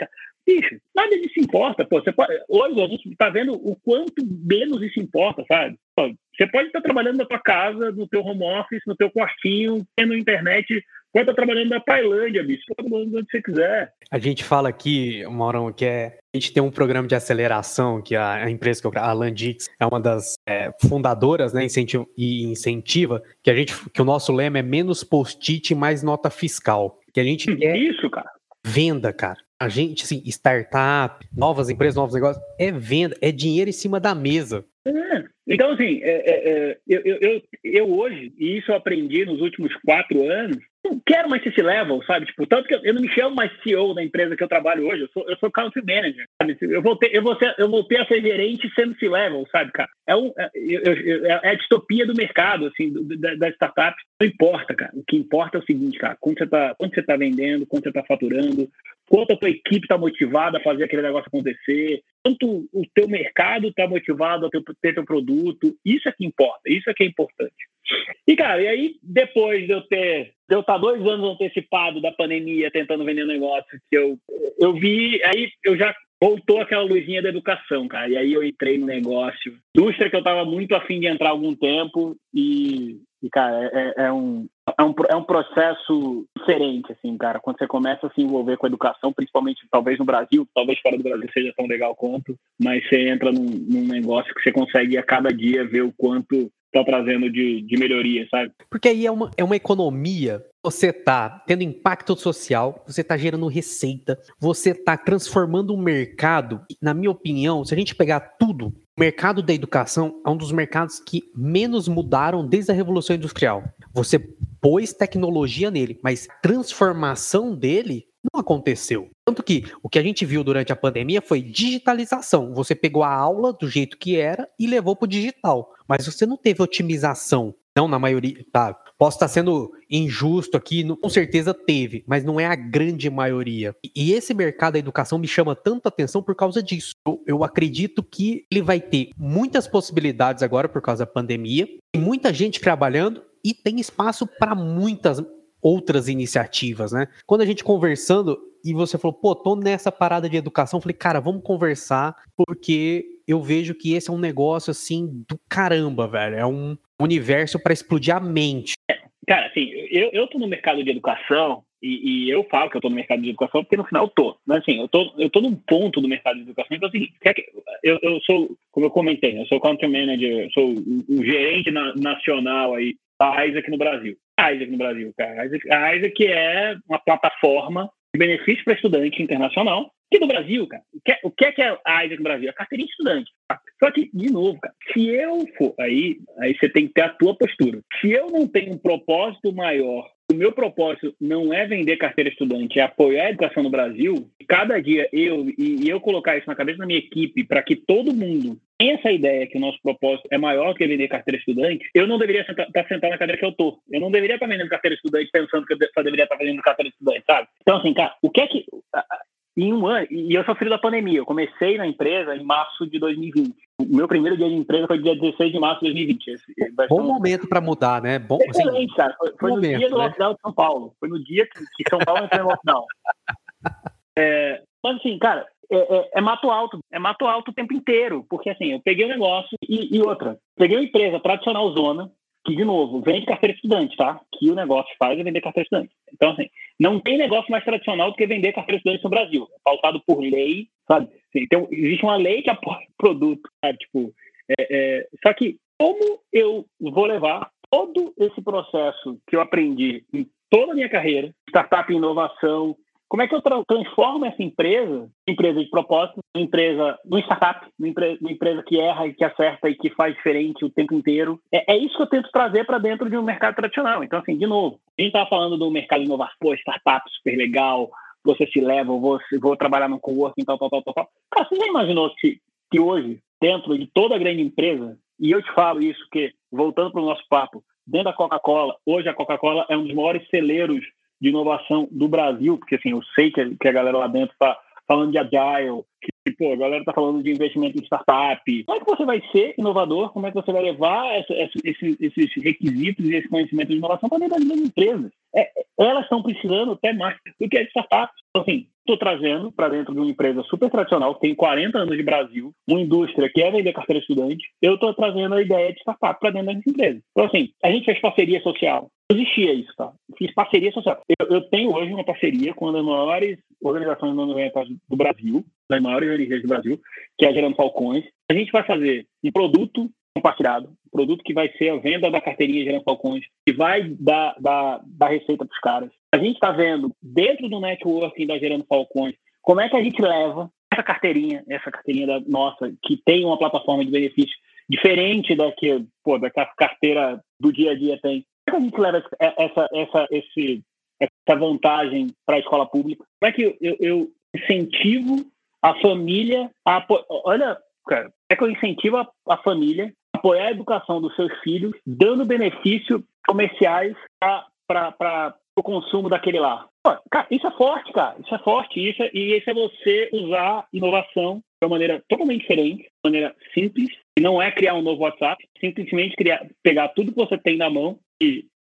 Bicho, nada disso importa, pô. Você pode, hoje a gente está vendo o quanto menos isso importa, sabe? Pô, você pode estar trabalhando na tua casa, no teu home office, no teu quartinho, tendo internet Pode estar trabalhando na Tailândia, bicho. Pode estar trabalhando onde você quiser. A gente fala aqui, Maurão, que é. A gente tem um programa de aceleração que a, a empresa que eu, a Landix é uma das é, fundadoras, né, incentiva, e incentiva que a gente, que o nosso lema é menos post-it, mais nota fiscal. Que a gente quer isso, cara. Venda, cara. A gente, assim, startup, novas empresas, novos negócios, é venda, é dinheiro em cima da mesa. É. Então, assim, é, é, é eu, eu, eu, hoje, e isso eu aprendi nos últimos quatro anos, não quero mais esse level, sabe? Tipo, tanto que eu, eu, não me chamo mais CEO da empresa que eu trabalho hoje, eu sou, eu sou country manager, sabe? Eu voltei, eu, vou eu voltei a ser gerente sendo C-level, sabe, cara? É, um, é, é, a distopia do mercado, assim, do, da, da startup. Não importa, cara. O que importa é o seguinte, cara, quanto você tá, quanto você tá vendendo, quanto você tá faturando, quanto a tua equipe está motivada a fazer aquele negócio acontecer, quanto o teu mercado está motivado a ter, ter teu produto, isso é que importa, isso é que é importante. E, cara, e aí, depois de eu ter, de eu estar dois anos antecipado da pandemia tentando vender negócio, que eu, eu vi, aí eu já voltou aquela luzinha da educação, cara. E aí eu entrei no negócio. Indústria que eu estava muito afim de entrar há algum tempo e, e cara, é, é, um, é, um, é um processo diferente, assim, cara. Quando você começa a se envolver com a educação, principalmente talvez no Brasil, talvez fora do Brasil seja tão legal quanto, mas você entra num, num negócio que você consegue a cada dia ver o quanto está trazendo de, de melhoria, sabe? Porque aí é uma, é uma economia. Você está tendo impacto social, você está gerando receita, você está transformando o mercado. Na minha opinião, se a gente pegar tudo, o mercado da educação é um dos mercados que menos mudaram desde a Revolução Industrial. Você pôs tecnologia nele, mas transformação dele não aconteceu. Tanto que o que a gente viu durante a pandemia foi digitalização. Você pegou a aula do jeito que era e levou para o digital. Mas você não teve otimização Não na maioria, tá. Posso estar sendo injusto aqui, com certeza teve, mas não é a grande maioria. E esse mercado da educação me chama tanto atenção por causa disso. Eu, eu acredito que ele vai ter muitas possibilidades agora por causa da pandemia, tem muita gente trabalhando e tem espaço para muitas outras iniciativas, né? Quando a gente conversando e você falou, pô, tô nessa parada de educação, eu falei, cara, vamos conversar, porque eu vejo que esse é um negócio assim do caramba, velho. É um universo para explodir a mente. Cara, assim, eu, eu tô no mercado de educação e, e, eu falo que eu tô no mercado de educação porque no final eu tô. Mas assim, eu tô, eu tô num ponto do mercado de educação então é o seguinte, eu, eu sou, como eu comentei, eu sou country manager, sou o, gerente na, nacional aí da Isaac no Brasil. A Isaac no Brasil, cara. A Isaac, a Isaac é uma plataforma de benefício para estudante internacional Aqui no Brasil, cara, o que, é, o que é que é a AISA no Brasil? A carteirinha de estudante. Só que, de novo, cara, se eu for, aí, aí você tem que ter a tua postura. Se eu não tenho um propósito maior, o meu propósito não é vender carteira estudante, é apoiar a educação no Brasil, cada dia eu, e, eu colocar isso na cabeça da minha equipe para que todo mundo tenha essa ideia que o nosso propósito é maior que vender carteira estudante, eu não deveria estar tá sentado na cadeira que eu tô. Eu não deveria estar tá vendendo carteira estudante pensando que eu só deveria estar tá vendendo carteira estudante, sabe? Então, assim, cara, o que é que em um ano, e eu sofri da pandemia. Eu comecei na empresa em março de 2020. O meu primeiro dia de empresa foi dia 16 de março de 2020. Esse, bom um... momento para mudar, né? Bom, assim, Excelente, assim, cara. Foi, foi no momento, dia do né? lockdown de São Paulo. Foi no dia que, que São Paulo entrou em lockdown. [LAUGHS] É, mas assim, cara, é, é, é, mato alto, é mato alto o tempo inteiro, porque assim, eu peguei o um negócio e, e, outra, peguei uma empresa tradicional zona, que, de novo, vende carteira estudante, tá? Que o negócio faz é vender carteira estudante. Então, assim, não tem negócio mais tradicional do que vender carteira estudante no Brasil. É pautado por lei, sabe? Então, existe uma lei que apoia o produto, sabe? Tipo, é, é... só que como eu vou levar todo esse processo que eu aprendi em toda a minha carreira, startup inovação, como é que eu transformo essa empresa, empresa de propósito, uma empresa, uma startup, uma empresa, uma empresa que erra e que acerta e que faz diferente o tempo inteiro? É, é isso que eu tento trazer para dentro de um mercado tradicional. Então, assim, de novo, a gente estava falando do mercado pô, startup super legal, você se leva, vou, vou trabalhar no coworking, tal, tal, tal, tal. Cara, você já imaginou que, que hoje, dentro de toda grande empresa, e eu te falo isso, que, voltando para o nosso papo, dentro da Coca-Cola, hoje a Coca-Cola é um dos maiores celeiros de inovação do Brasil, porque assim, eu sei que, que a galera lá dentro está falando de agile, que pô, a galera está falando de investimento em startup. Como é que você vai ser inovador? Como é que você vai levar essa, essa, esses, esses, requisitos e esse conhecimento de inovação para dentro das empresas? É, elas estão precisando até mais do que as startups. Então, assim, estou trazendo para dentro de uma empresa super tradicional, que tem 40 anos de Brasil, uma indústria que é vender carteira estudante, eu estou trazendo a ideia de startup para dentro das empresas. Então, assim, a gente fez parceria social. Existia isso, tá? Fiz parceria social. Eu, eu tenho hoje uma parceria com uma das maiores organizações não do Brasil, das maiores ONGs do Brasil, que é a Gerando Falcões. A gente vai fazer um produto compartilhado, um produto que vai ser a venda da carteirinha Gerando Falcões, que vai dar, dar, dar receita para os caras. A gente está vendo, dentro do networking da Gerando Falcões, como é que a gente leva essa carteirinha, essa carteirinha da nossa, que tem uma plataforma de benefício diferente da que, pô, da que a carteira do dia a dia tem. Como é que a gente leva essa, essa, esse, essa vantagem para a escola pública? Como é que eu, eu incentivo a família a olha, cara, é que eu incentivo a, a família a apoiar a educação dos seus filhos, dando benefícios comerciais para o consumo daquele lá. Pô, cara, isso é forte, cara. Isso é forte. Isso é, e isso é você usar inovação de uma maneira totalmente diferente, de maneira simples. Não é criar um novo WhatsApp, simplesmente criar, pegar tudo que você tem na mão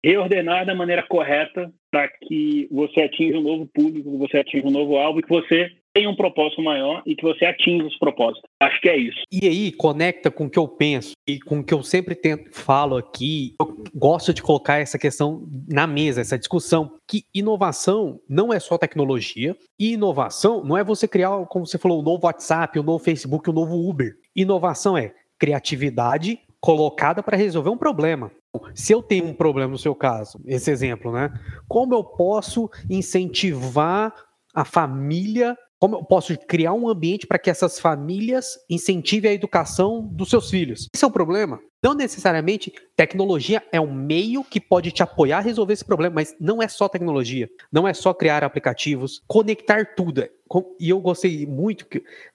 reordenar da maneira correta para que você atinja um novo público, você atinja um novo alvo e que você tenha um propósito maior e que você atinja os propósitos. Acho que é isso. E aí, conecta com o que eu penso e com o que eu sempre tento, falo aqui. Eu gosto de colocar essa questão na mesa, essa discussão, que inovação não é só tecnologia, e inovação não é você criar, como você falou, um novo WhatsApp, um novo Facebook, um novo Uber. Inovação é criatividade colocada para resolver um problema. Se eu tenho um problema no seu caso, esse exemplo, né? Como eu posso incentivar a família como eu posso criar um ambiente para que essas famílias incentivem a educação dos seus filhos? Esse é o problema. Não necessariamente tecnologia é um meio que pode te apoiar a resolver esse problema, mas não é só tecnologia. Não é só criar aplicativos, conectar tudo. E eu gostei muito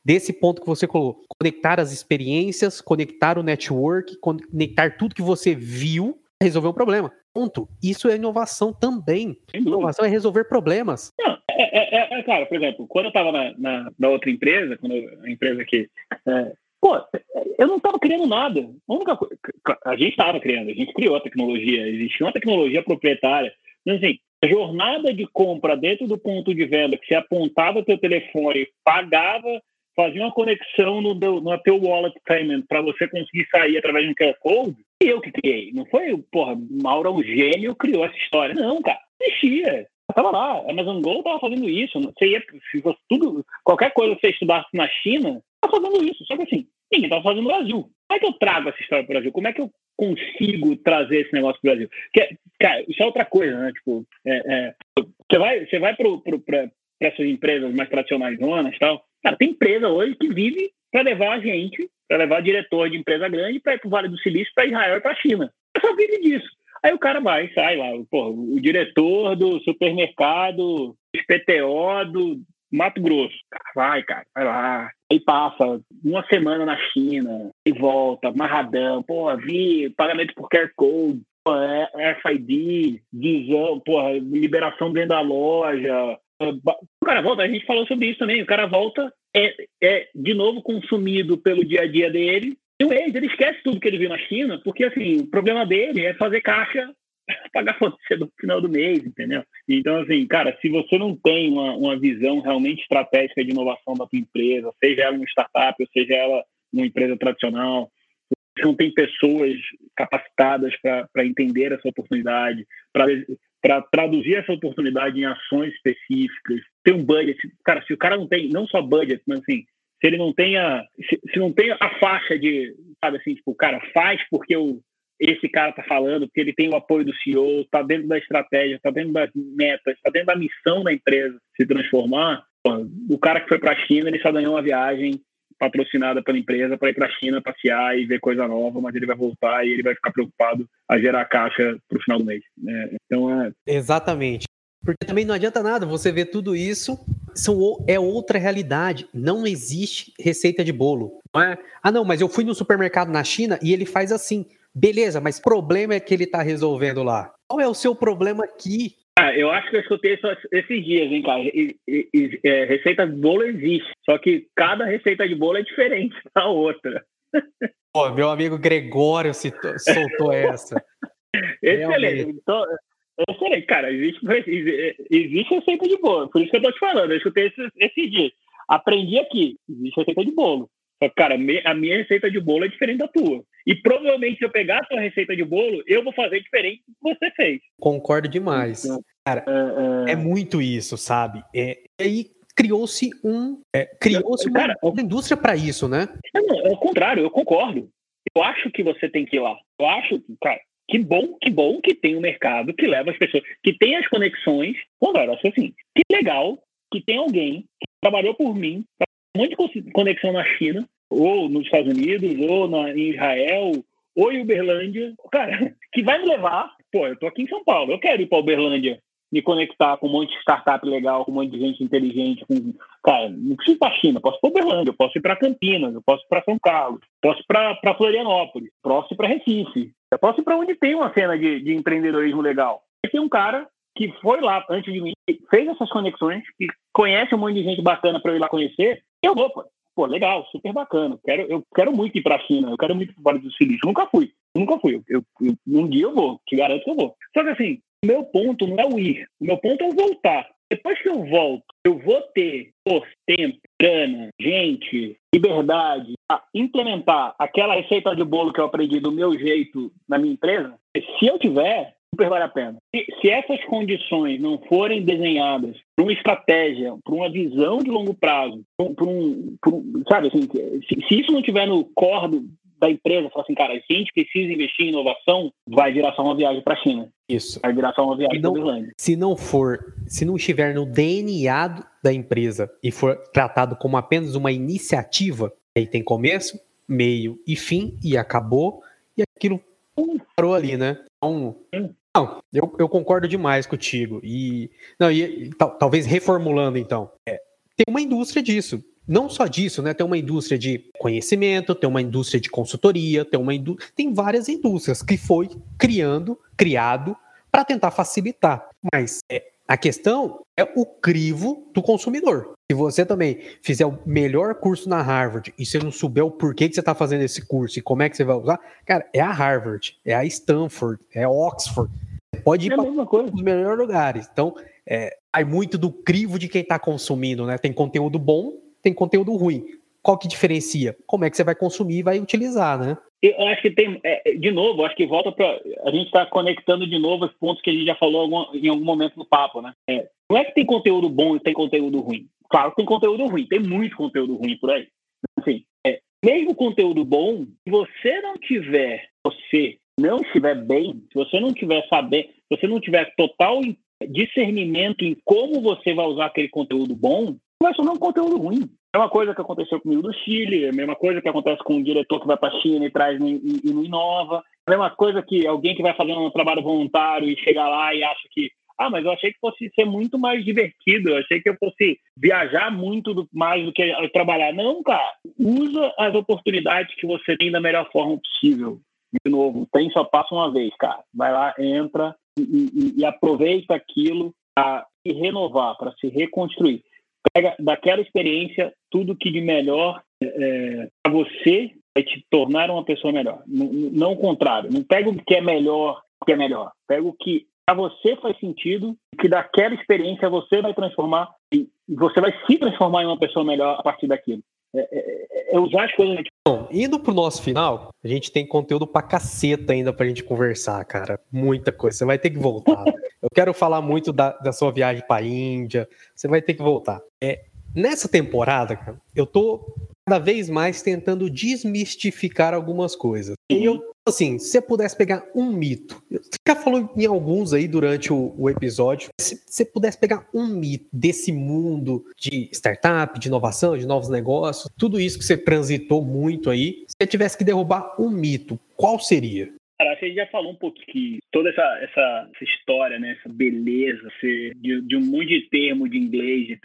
desse ponto que você colocou: conectar as experiências, conectar o network, conectar tudo que você viu resolver um problema. Ponto. Isso é inovação também. Inovação é resolver problemas. Não, é, é, é, é cara, por exemplo, quando eu estava na, na, na, outra empresa, quando eu, a empresa que. É, pô, eu não estava criando nada. A, única, a gente estava criando, a gente criou a tecnologia, existia uma tecnologia proprietária. Mas assim, a jornada de compra dentro do ponto de venda, que você apontava teu telefone, pagava fazia uma conexão no, no teu wallet payment para você conseguir sair através de um QR Code, eu que criei. Não foi, porra, Mauro é um gênio criou essa história. Não, cara, existia. Tava lá, a Amazon Go tava fazendo isso. Você ia, se você, tudo, qualquer coisa que você estudasse na China, tava fazendo isso. Só que assim, ninguém tava fazendo no Brasil. Como é que eu trago essa história para o Brasil? Como é que eu consigo trazer esse negócio para o Brasil? Porque, cara, isso é outra coisa, né? Tipo, é, é, você vai, você vai para essas empresas mais tradicionais zonas tal, Cara, tem empresa hoje que vive para levar a gente, para levar diretor de empresa grande para ir para o Vale do Silício, para Israel e para a China. Eu só vive disso. Aí o cara vai, sai lá, porra, o diretor do supermercado PTO do Mato Grosso. Vai, cara, vai lá. Aí passa uma semana na China e volta, marradão. Pô, vi pagamento por QR Code, é, RFID, visão, porra, liberação dentro da loja, o cara volta, a gente falou sobre isso também, o cara volta, é, é de novo consumido pelo dia a dia dele, e o ex, ele esquece tudo que ele viu na China, porque assim, o problema dele é fazer caixa [LAUGHS] pagar fornecedor no final do mês, entendeu? Então, assim, cara, se você não tem uma, uma visão realmente estratégica de inovação da tua empresa, seja ela uma startup, ou seja ela uma empresa tradicional, você não tem pessoas capacitadas para entender essa oportunidade, para traduzir essa oportunidade em ações específicas, ter um budget. Cara, se o cara não tem, não só budget, mas assim, se ele não tem a, se, se não tem a faixa de, sabe assim, tipo, cara, faz porque o, esse cara tá falando, porque ele tem o apoio do CEO, está dentro da estratégia, está dentro das metas, está dentro da missão da empresa se transformar. O cara que foi para a China, ele só ganhou uma viagem patrocinada pela empresa para ir para a China passear e ver coisa nova, mas ele vai voltar e ele vai ficar preocupado a gerar caixa para o final do mês. Né? Então é. Exatamente. Porque também não adianta nada você ver tudo isso, são, é outra realidade. Não existe receita de bolo. Não é? Ah, não, mas eu fui no supermercado na China e ele faz assim. Beleza, mas o problema é que ele está resolvendo lá. Qual é o seu problema aqui? Ah, eu acho que eu escutei isso esses dias, hein, cara. E, e, e, é, receita de bolo existe, só que cada receita de bolo é diferente [LAUGHS] da outra. Pô, meu amigo Gregório citou, soltou essa. [LAUGHS] excelente. Então, excelente, cara. Existe, [LAUGHS] existe receita de bolo, por isso que eu tô te falando. Eu escutei esses, esses dias. Aprendi aqui, existe receita de bolo. Só que, cara, a minha receita de bolo é diferente da tua. E provavelmente, se eu pegar a tua receita de bolo, eu vou fazer diferente do que você fez. Concordo demais. Então, cara, é, é... é, muito isso, sabe? É, e aí criou-se um. É, criou-se uma, cara, uma indústria para isso, né? Não, é o contrário, eu concordo. Eu acho que você tem que ir lá. Eu acho, cara, que bom, que bom que tem um mercado que leva as pessoas, que tem as conexões. Cara, acho assim, que legal que tem alguém que trabalhou por mim, um monte de conexão na China, ou nos Estados Unidos, ou na, em Israel, ou em Uberlândia, cara, [LAUGHS] que vai me levar. Pô, eu tô aqui em São Paulo, eu quero ir para Uberlândia, me conectar com um monte de startup legal, com um monte de gente inteligente. Com... Cara, não preciso ir para China, posso ir para Uberlândia, eu posso ir para Campinas, eu posso ir para São Carlos, posso ir para Florianópolis, posso ir para Recife, eu posso ir para onde tem uma cena de, de empreendedorismo legal. E tem um cara que foi lá antes de mim, fez essas conexões, que conhece um monte de gente bacana para eu ir lá conhecer, eu vou, pô. Pô, legal, super bacana. Quero, eu quero muito ir para a China, eu quero muito ir para o Vale do Silício. Nunca fui, nunca fui. Eu, eu, um dia eu vou, te garanto que eu vou. Só que assim, o meu ponto não é o ir, o meu ponto é o voltar. Depois que eu volto, eu vou ter por tempo, grana, gente, liberdade a implementar aquela receita de bolo que eu aprendi do meu jeito na minha empresa. Se eu tiver, super vale a pena. Se, se essas condições não forem desenhadas para uma estratégia, para uma visão de longo prazo, para um, um, sabe assim, se, se, isso não tiver no core da empresa, falar assim, cara, a gente precisa investir em inovação, vai virar só uma viagem para a China. Isso. Vai virar só uma viagem para a Se não for, se não estiver no DNA da empresa e for tratado como apenas uma iniciativa, aí tem começo, meio e fim e acabou e aquilo parou ali, né? Então, não, eu, eu concordo demais contigo. E, não, e, e tal, talvez reformulando, então. É, tem uma indústria disso. Não só disso, né? Tem uma indústria de conhecimento, tem uma indústria de consultoria, tem uma indú tem várias indústrias que foi criando, criado para tentar facilitar. Mas é, a questão é o crivo do consumidor. Se você também fizer o melhor curso na Harvard e você não souber o porquê que você está fazendo esse curso e como é que você vai usar, cara, é a Harvard, é a Stanford, é a Oxford. Você pode ir é para os melhores lugares. Então, é, vai muito do crivo de quem está consumindo, né? Tem conteúdo bom, tem conteúdo ruim. Qual que diferencia? Como é que você vai consumir e vai utilizar, né? Eu acho que tem, é, de novo, acho que volta para. A gente está conectando de novo os pontos que a gente já falou em algum momento no papo, né? É, não é que tem conteúdo bom e tem conteúdo ruim. Claro que tem conteúdo ruim, tem muito conteúdo ruim por aí. Assim, é, mesmo conteúdo bom, se você não tiver, você não estiver bem, se você não tiver saber, se você não tiver total discernimento em como você vai usar aquele conteúdo bom, vai ser um conteúdo ruim. É uma coisa que aconteceu comigo no Chile, é a mesma coisa que acontece com um diretor que vai para a China e traz e, e não inova. É a mesma coisa que alguém que vai fazer um trabalho voluntário e chega lá e acha que ah, mas eu achei que fosse ser muito mais divertido, eu achei que eu fosse viajar muito do, mais do que trabalhar. Não, cara, usa as oportunidades que você tem da melhor forma possível. De novo, tem só passa uma vez, cara. Vai lá, entra, e, e, e aproveita aquilo para se renovar, para se reconstruir. Pega daquela experiência tudo que de melhor é, é para você vai te tornar uma pessoa melhor. Não, não o contrário. Não pega o que é melhor, o que é melhor. Pega o que para você faz sentido, que daquela experiência você vai transformar e você vai se transformar em uma pessoa melhor a partir daquilo. É, é, é usar as coisas. Bom, indo pro nosso final, a gente tem conteúdo pra caceta ainda pra gente conversar, cara. Muita coisa. Você vai ter que voltar. [LAUGHS] Eu quero falar muito da, da sua viagem pra Índia. Você vai ter que voltar. É, nessa temporada, cara, eu tô cada vez mais tentando desmistificar algumas coisas. E eu, assim, se você pudesse pegar um mito, você já falou em alguns aí durante o, o episódio, se você pudesse pegar um mito desse mundo de startup, de inovação, de novos negócios, tudo isso que você transitou muito aí, se você tivesse que derrubar um mito, qual seria? Cara, que a gente já falou um pouco que toda essa, essa, essa história, né, essa beleza de, de, um monte de termo de inglês, de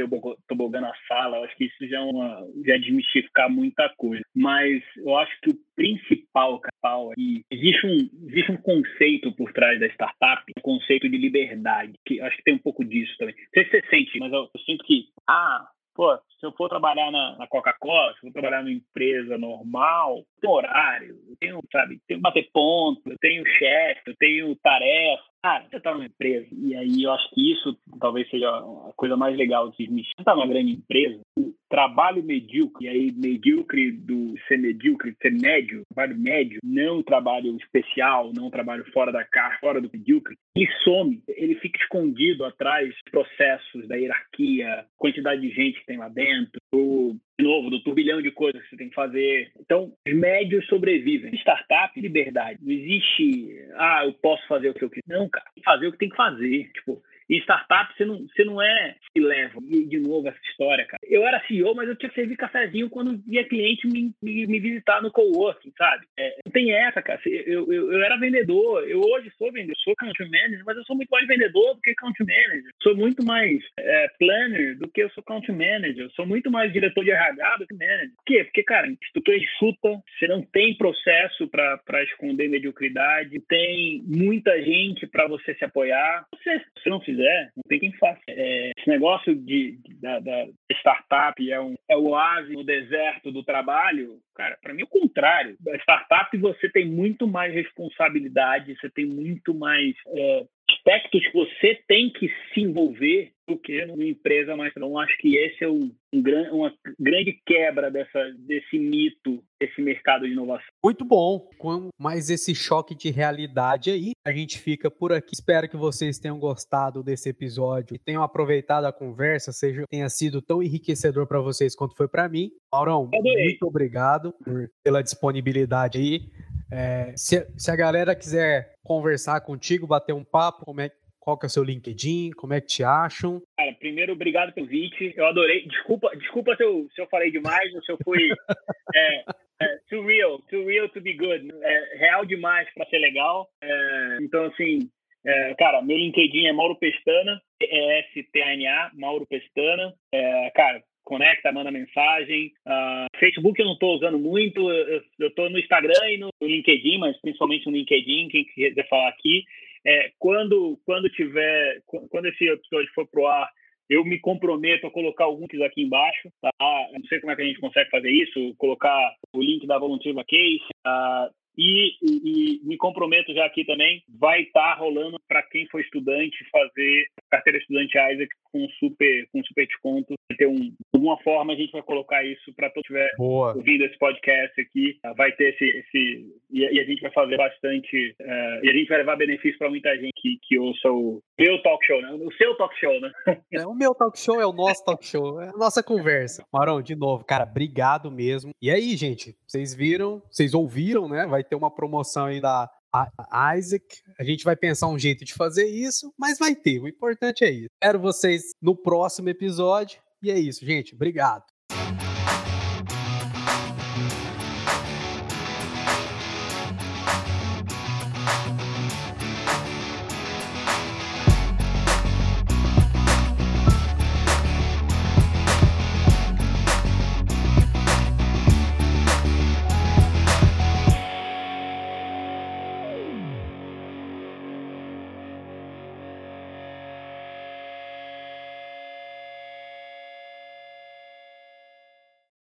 tobogã na sala, eu acho que isso já é, uma, já é desmistificar muita coisa. Mas eu acho que o principal, Capal, é existe um, existe um conceito por trás da startup, um conceito de liberdade, que acho que tem um pouco disso também. Não sei se você sente, mas eu, eu sinto que, ah, pô, se eu for trabalhar na, na Coca-Cola, se eu for trabalhar numa empresa normal, tem horário, eu tenho, sabe, tenho que bater ponto, eu tenho chefe, eu tenho tarefa. Cara, você tá numa empresa, e aí eu acho que isso talvez seja a coisa mais legal de me Você tá numa grande empresa, o trabalho medíocre, e aí medíocre do ser medíocre, ser médio, trabalho médio, não trabalho especial, não trabalho fora da caixa, fora do medíocre, ele some, ele fica escondido atrás dos processos, da hierarquia, quantidade de gente que tem lá dentro, do, novo, do turbilhão de coisas que você tem que fazer. Então, os médios sobrevivem. Startup, liberdade. Não existe, ah, eu posso fazer o que eu quiser. Não, cara, fazer o que tem que fazer. Tipo, e startup, você não, você não é que leva. E, de novo, essa história, cara. Eu era CEO, mas eu tinha que servir cafezinho quando via cliente me, me, me visitar no coworking, sabe? É, não tem essa, cara. Eu, eu, eu, era vendedor. Eu hoje sou vendedor, sou country manager, mas eu sou muito mais vendedor do que country manager. Sou muito mais é, planner do que eu sou country manager. Sou muito mais diretor de RH do que manager. Por quê? Porque, cara, se tu enxuta, você não tem processo para esconder mediocridade, tem muita gente para você se apoiar. Se você não fizer quiser, não tem quem faça. É, esse negócio de, da, da, startup é, um, é o oásis no deserto do trabalho, cara, para mim é o contrário. A startup você tem muito mais responsabilidade, você tem muito mais é, aspectos que você tem que se envolver do que numa empresa mais. Então, acho que esse é um, um, uma grande quebra dessa, desse mito, desse mercado de inovação. Muito bom. Com mais esse choque de realidade aí, a gente fica por aqui. Espero que vocês tenham gostado desse episódio e tenham aproveitado a conversa, seja tenha sido tão enriquecedor para vocês quanto foi para mim. Maurão, muito obrigado por, pela disponibilidade aí. É, se, se, a galera quiser conversar contigo, bater um papo, como é, qual que é o seu LinkedIn? Como é que te acham? Cara, primeiro, obrigado pelo convite. Eu adorei. Desculpa, desculpa se, eu, se eu falei demais ou se eu fui [LAUGHS] é, é, too real, too real to be good. É, real demais para ser legal. É, então, assim, é, cara, meu LinkedIn é Mauro Pestana, E-S-T-A-N-A, Mauro Pestana. É, cara, conecta, manda mensagem. Uh, Facebook eu não estou usando muito, eu estou no Instagram e no LinkedIn, mas principalmente no LinkedIn, quem quiser falar aqui. É, quando, quando tiver, quando esse episódio for pro ar, eu me comprometo a colocar alguns aqui embaixo, tá? não sei como é que a gente consegue fazer isso, colocar o link da Voluntiva Case, uh, e, e, e, me comprometo já aqui também, vai estar tá rolando para quem for estudante fazer carteira estudante Isaac com super, com super desconto. Ter um, de alguma forma a gente vai colocar isso para todo tiver Boa. ouvindo esse podcast aqui. Vai ter esse. esse e, e a gente vai fazer bastante. Uh, e a gente vai levar benefício para muita gente que, que ouça o meu talk show, né? O seu talk show, né? [LAUGHS] É, o meu talk show é o nosso talk show, é a nossa conversa. Marão, de novo, cara, obrigado mesmo. E aí, gente, vocês viram, vocês ouviram, né? Vai ter uma promoção aí da Isaac. A gente vai pensar um jeito de fazer isso, mas vai ter. O importante é isso. Espero vocês no próximo episódio. E é isso, gente. Obrigado.